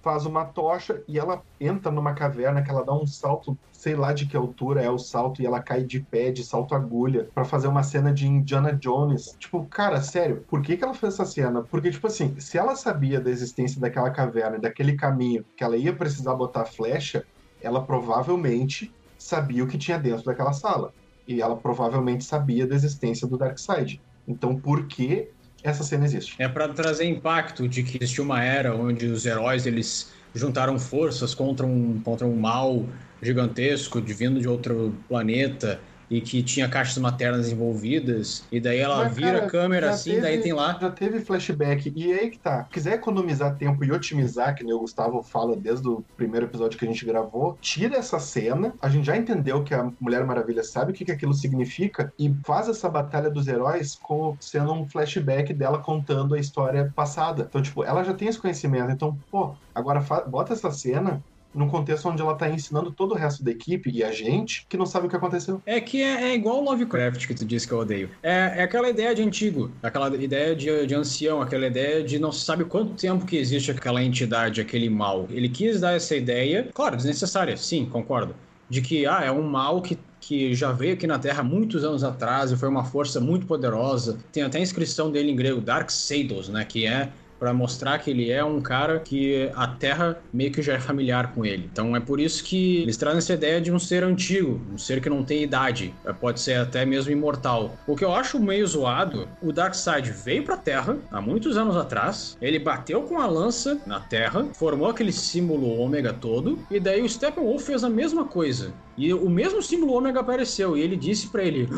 faz uma tocha e ela entra numa caverna que ela dá um salto, sei lá de que altura é o salto, e ela cai de pé, de salto agulha, para fazer uma cena de Indiana Jones. Tipo, cara, sério, por que, que ela fez essa cena? Porque, tipo assim, se ela sabia da existência daquela caverna, daquele caminho, que ela ia precisar botar flecha, ela provavelmente sabia o que tinha dentro daquela sala. E ela provavelmente sabia da existência do Darkseid. Então, por que essa cena existe. É para trazer impacto de que existiu uma era onde os heróis eles juntaram forças contra um, contra um mal gigantesco de vindo de outro planeta e que tinha caixas maternas envolvidas, e daí ela Mas, vira cara, a câmera assim, teve, daí tem lá. Já teve flashback, e aí que tá. Quiser economizar tempo e otimizar, que nem o Gustavo fala desde o primeiro episódio que a gente gravou, tira essa cena, a gente já entendeu que a Mulher Maravilha sabe o que, que aquilo significa, e faz essa batalha dos heróis como sendo um flashback dela contando a história passada. Então, tipo, ela já tem esse conhecimento, então, pô, agora bota essa cena num contexto onde ela tá ensinando todo o resto da equipe e a gente que não sabe o que aconteceu. É que é, é igual Lovecraft que tu disse que eu odeio. É, é aquela ideia de antigo, aquela ideia de, de ancião, aquela ideia de não se sabe quanto tempo que existe aquela entidade, aquele mal. Ele quis dar essa ideia, claro, desnecessária, sim, concordo, de que ah, é um mal que que já veio aqui na Terra muitos anos atrás e foi uma força muito poderosa. Tem até a inscrição dele em grego, Dark Seidos, né, que é para mostrar que ele é um cara que a Terra meio que já é familiar com ele. Então é por isso que eles trazem essa ideia de um ser antigo, um ser que não tem idade, é, pode ser até mesmo imortal. O que eu acho meio zoado, o Darkseid veio para a Terra há muitos anos atrás, ele bateu com a lança na Terra, formou aquele símbolo ômega todo, e daí o Steppenwolf fez a mesma coisa. E o mesmo símbolo ômega apareceu, e ele disse para ele: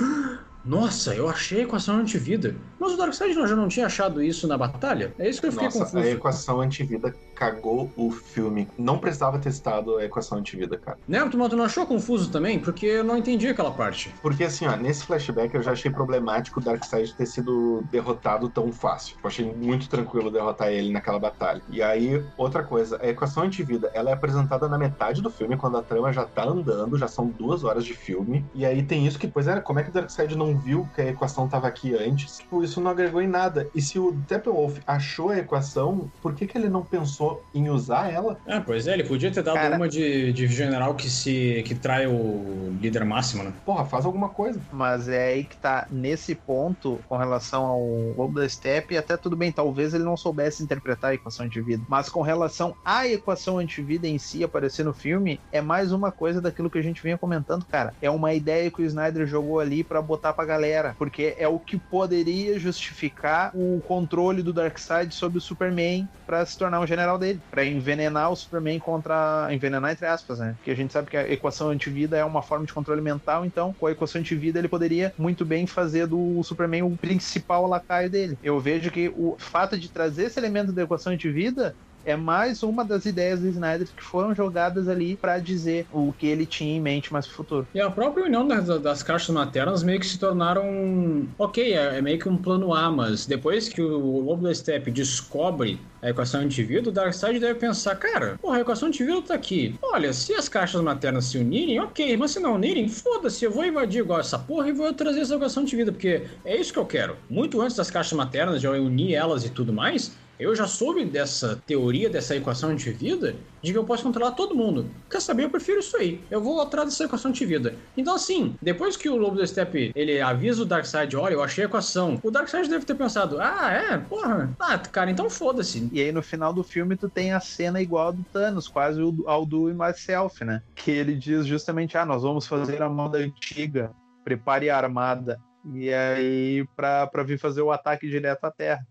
nossa, eu achei a equação antivida. Mas o Darkseid já não tinha achado isso na batalha? É isso que eu fiquei Nossa, confuso. A equação antivida cagou o filme. Não precisava ter testado a equação antivida, cara. Né, tu não achou confuso também? Porque eu não entendi aquela parte. Porque assim, ó, nesse flashback eu já achei problemático o Darkseid ter sido derrotado tão fácil. Eu achei muito tranquilo derrotar ele naquela batalha. E aí, outra coisa, a equação antivida, ela é apresentada na metade do filme, quando a trama já tá andando, já são duas horas de filme. E aí tem isso que, pois é, como é que o Darkseid não viu que a equação tava aqui antes? Tipo, isso não agregou em nada. E se o Steppenwolf achou a equação, por que que ele não pensou pensou em usar ela. Ah, pois é, ele podia ter dado Cara... uma de, de general que se que trai o líder máximo, né? Porra, faz alguma coisa. Mas é aí que tá, nesse ponto, com relação ao Lobo da Steppe, até tudo bem, talvez ele não soubesse interpretar a equação antivida. Mas com relação à equação antivida em si aparecer no filme, é mais uma coisa daquilo que a gente vinha comentando, cara. É uma ideia que o Snyder jogou ali para botar pra galera, porque é o que poderia justificar o controle do Darkseid sobre o Superman para se tornar um general dele, para envenenar o Superman contra. envenenar entre aspas, né? Porque a gente sabe que a equação antivida é uma forma de controle mental, então com a equação antivida ele poderia muito bem fazer do Superman o principal lacaio dele. Eu vejo que o fato de trazer esse elemento da equação antivida é mais uma das ideias do Snyder que foram jogadas ali para dizer o que ele tinha em mente mais pro futuro. E a própria união das, das caixas maternas meio que se tornaram. Ok, é, é, meio que um plano A, mas depois que o Lobo da Steppe descobre a equação indivíduo, o Darkseid deve pensar, cara, porra, a equação indivíduo tá aqui. Olha, se as caixas maternas se unirem, ok, mas se não unirem, foda-se, eu vou invadir igual essa porra e vou trazer essa equação de vida, porque é isso que eu quero. Muito antes das caixas maternas, de eu unir elas e tudo mais, eu já soube dessa teoria, dessa equação de vida, de que eu posso controlar todo mundo. Quer saber? Eu prefiro isso aí. Eu vou atrás dessa equação de vida. Então, assim, depois que o Lobo do Step ele avisa o Darkseid, olha, eu achei a equação, o Darkseid deve ter pensado, ah, é? Porra. Ah, cara, então foda-se. E aí no final do filme tu tem a cena igual a do Thanos, quase ao do Myself, né? Que ele diz justamente, ah, nós vamos fazer a moda antiga, prepare a armada. E aí, pra, pra vir fazer o ataque direto à Terra.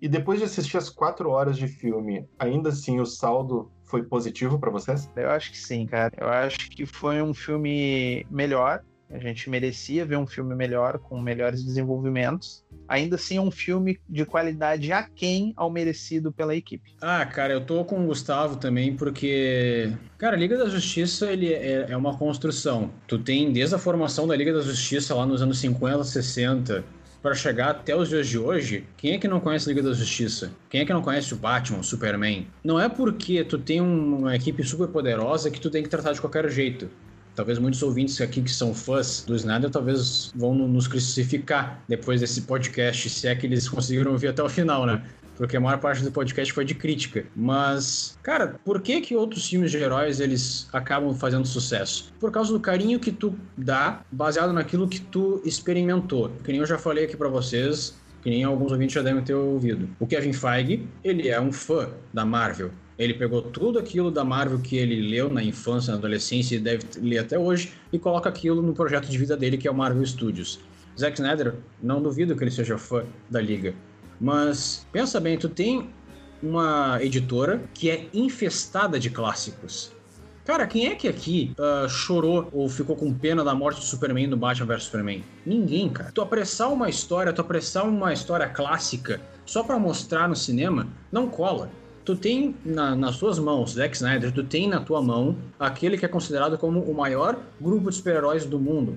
E depois de assistir as quatro horas de filme, ainda assim o saldo foi positivo para vocês? Eu acho que sim, cara. Eu acho que foi um filme melhor. A gente merecia ver um filme melhor, com melhores desenvolvimentos. Ainda assim, é um filme de qualidade aquém ao merecido pela equipe. Ah, cara, eu tô com o Gustavo também, porque. Cara, a Liga da Justiça ele é, é uma construção. Tu tem desde a formação da Liga da Justiça lá nos anos 50, 60, para chegar até os dias de hoje, quem é que não conhece a Liga da Justiça? Quem é que não conhece o Batman, o Superman? Não é porque tu tem uma equipe super poderosa que tu tem que tratar de qualquer jeito. Talvez muitos ouvintes aqui que são fãs do Snyder talvez vão nos crucificar depois desse podcast, se é que eles conseguiram ouvir até o final, né? Porque a maior parte do podcast foi de crítica. Mas, cara, por que que outros filmes de heróis eles acabam fazendo sucesso? Por causa do carinho que tu dá, baseado naquilo que tu experimentou. Que nem eu já falei aqui para vocês, que nem alguns ouvintes já devem ter ouvido. O Kevin Feige, ele é um fã da Marvel. Ele pegou tudo aquilo da Marvel que ele leu na infância, na adolescência e deve ler até hoje e coloca aquilo no projeto de vida dele que é o Marvel Studios. Zack Snyder, não duvido que ele seja fã da liga. Mas pensa bem, tu tem uma editora que é infestada de clássicos. Cara, quem é que aqui uh, chorou ou ficou com pena da morte do Superman no Batman vs Superman? Ninguém, cara. Tu apressar uma história, tu apressar uma história clássica só para mostrar no cinema, não cola. Tu tem na, nas tuas mãos, Zack Snyder, tu tem na tua mão aquele que é considerado como o maior grupo de super-heróis do mundo.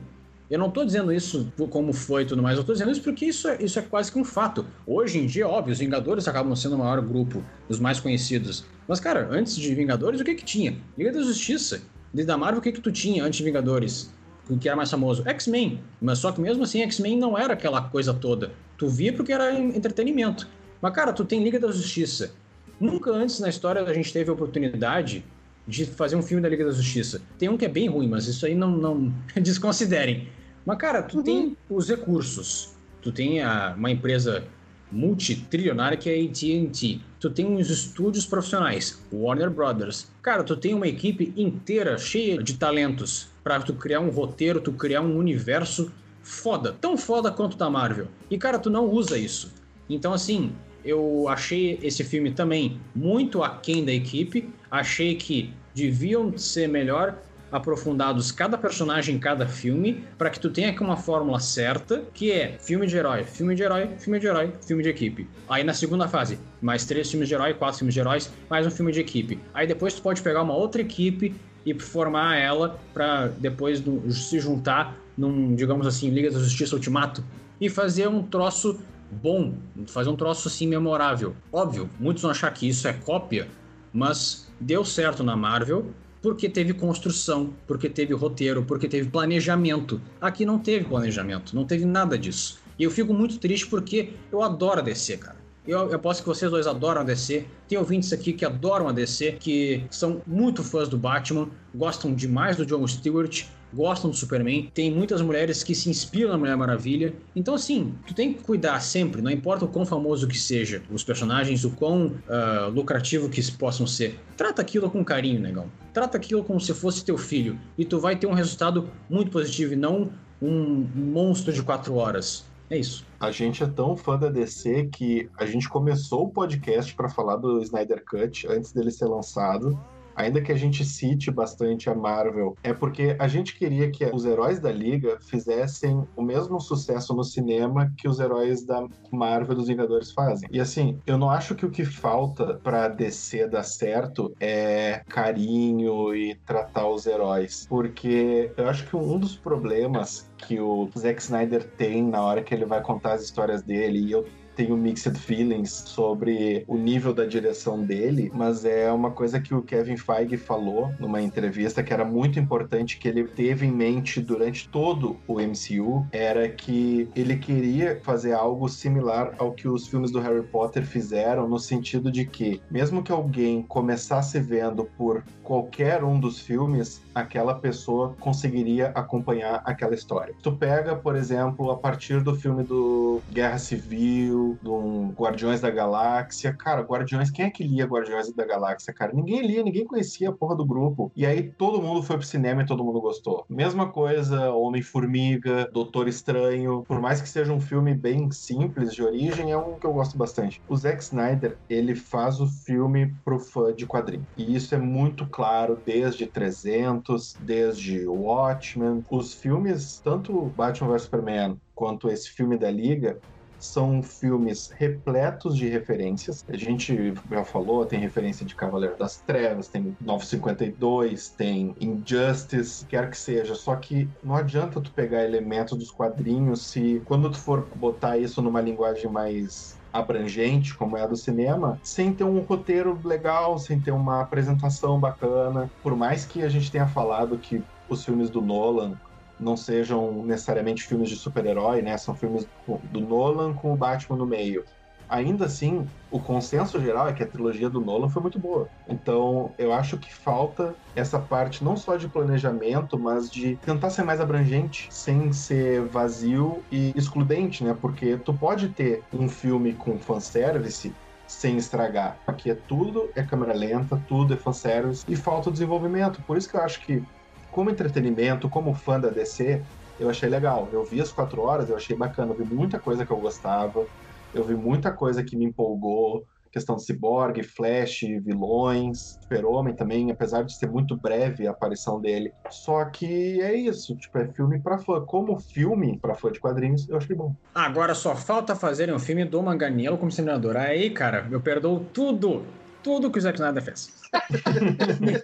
Eu não estou dizendo isso como foi e tudo mais, eu estou dizendo isso porque isso é, isso é quase que um fato. Hoje em dia, óbvio, os Vingadores acabam sendo o maior grupo, os mais conhecidos. Mas, cara, antes de Vingadores, o que que tinha? Liga da Justiça. Desde da Marvel, o que que tu tinha antes de Vingadores? O que era mais famoso? X-Men. Mas só que mesmo assim, X-Men não era aquela coisa toda. Tu via porque era entretenimento. Mas, cara, tu tem Liga da Justiça. Nunca antes na história a gente teve a oportunidade de fazer um filme da Liga da Justiça. Tem um que é bem ruim, mas isso aí não, não desconsiderem. Mas, cara, tu uhum. tem os recursos. Tu tem a, uma empresa multitrilionária que é a AT&T. Tu tem uns estúdios profissionais, Warner Brothers. Cara, tu tem uma equipe inteira cheia de talentos para tu criar um roteiro, tu criar um universo foda, tão foda quanto da Marvel. E cara, tu não usa isso. Então assim, eu achei esse filme também muito aquém da equipe. Achei que deviam ser melhor aprofundados cada personagem em cada filme, para que tu tenha uma fórmula certa, que é filme de herói, filme de herói, filme de herói, filme de equipe. Aí na segunda fase, mais três filmes de herói, quatro filmes de heróis, mais um filme de equipe. Aí depois tu pode pegar uma outra equipe e formar ela para depois se juntar num, digamos assim, Liga da Justiça Ultimato e fazer um troço bom, fazer um troço assim memorável. Óbvio, muitos vão achar que isso é cópia, mas deu certo na Marvel porque teve construção, porque teve roteiro, porque teve planejamento. Aqui não teve planejamento, não teve nada disso. E eu fico muito triste porque eu adoro DC, cara. Eu, eu aposto que vocês dois adoram a DC. Tem ouvintes aqui que adoram a DC, que são muito fãs do Batman, gostam demais do John Stewart gostam do Superman, tem muitas mulheres que se inspiram na Mulher Maravilha. Então, assim, tu tem que cuidar sempre, não importa o quão famoso que seja os personagens, o quão uh, lucrativo que possam ser. Trata aquilo com carinho, negão. Trata aquilo como se fosse teu filho. E tu vai ter um resultado muito positivo e não um monstro de quatro horas. É isso. A gente é tão fã da DC que a gente começou o podcast para falar do Snyder Cut antes dele ser lançado ainda que a gente cite bastante a Marvel, é porque a gente queria que os heróis da Liga fizessem o mesmo sucesso no cinema que os heróis da Marvel dos Vingadores fazem. E assim, eu não acho que o que falta para DC dar certo é carinho e tratar os heróis, porque eu acho que um dos problemas que o Zack Snyder tem na hora que ele vai contar as histórias dele, e eu tenho mixed feelings sobre o nível da direção dele, mas é uma coisa que o Kevin Feige falou numa entrevista que era muito importante que ele teve em mente durante todo o MCU, era que ele queria fazer algo similar ao que os filmes do Harry Potter fizeram, no sentido de que, mesmo que alguém começasse vendo por qualquer um dos filmes, aquela pessoa conseguiria acompanhar aquela história. Tu pega, por exemplo, a partir do filme do Guerra Civil, do Guardiões da Galáxia. Cara, Guardiões, quem é que lia Guardiões da Galáxia, cara? Ninguém lia, ninguém conhecia a porra do grupo. E aí todo mundo foi pro cinema e todo mundo gostou. Mesma coisa, Homem-Formiga, Doutor Estranho. Por mais que seja um filme bem simples de origem, é um que eu gosto bastante. O Zack Snyder, ele faz o filme pro fã de quadrinho. E isso é muito claro desde 300 desde Watchmen. Os filmes, tanto Batman vs Superman quanto esse filme da Liga, são filmes repletos de referências. A gente já falou, tem referência de Cavaleiro das Trevas, tem 952, tem Injustice, quer que seja. Só que não adianta tu pegar elementos dos quadrinhos se quando tu for botar isso numa linguagem mais abrangente, como é a do cinema, sem ter um roteiro legal, sem ter uma apresentação bacana. Por mais que a gente tenha falado que os filmes do Nolan não sejam necessariamente filmes de super-herói, né? São filmes do Nolan com o Batman no meio ainda assim, o consenso geral é que a trilogia do Nolan foi muito boa. Então, eu acho que falta essa parte não só de planejamento, mas de tentar ser mais abrangente, sem ser vazio e excludente, né? Porque tu pode ter um filme com fanservice sem estragar. Aqui é tudo é câmera lenta, tudo é fanservice e falta o desenvolvimento. Por isso que eu acho que, como entretenimento, como fã da DC, eu achei legal. Eu vi as quatro horas, eu achei bacana, eu vi muita coisa que eu gostava. Eu vi muita coisa que me empolgou. Questão de Cyborg, Flash, vilões, Super-Homem também, apesar de ser muito breve a aparição dele. Só que é isso, tipo, é filme pra fã. Como filme pra fã de quadrinhos, eu achei bom. Agora só falta fazerem um filme do Manganiello como senador. Aí, cara, eu perdoo tudo tudo que o Zack Snyder fez.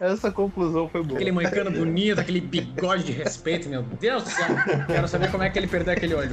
Essa conclusão foi boa. Aquele moicano bonito, aquele bigode de respeito, meu Deus do céu. Quero saber como é que ele perdeu aquele olho.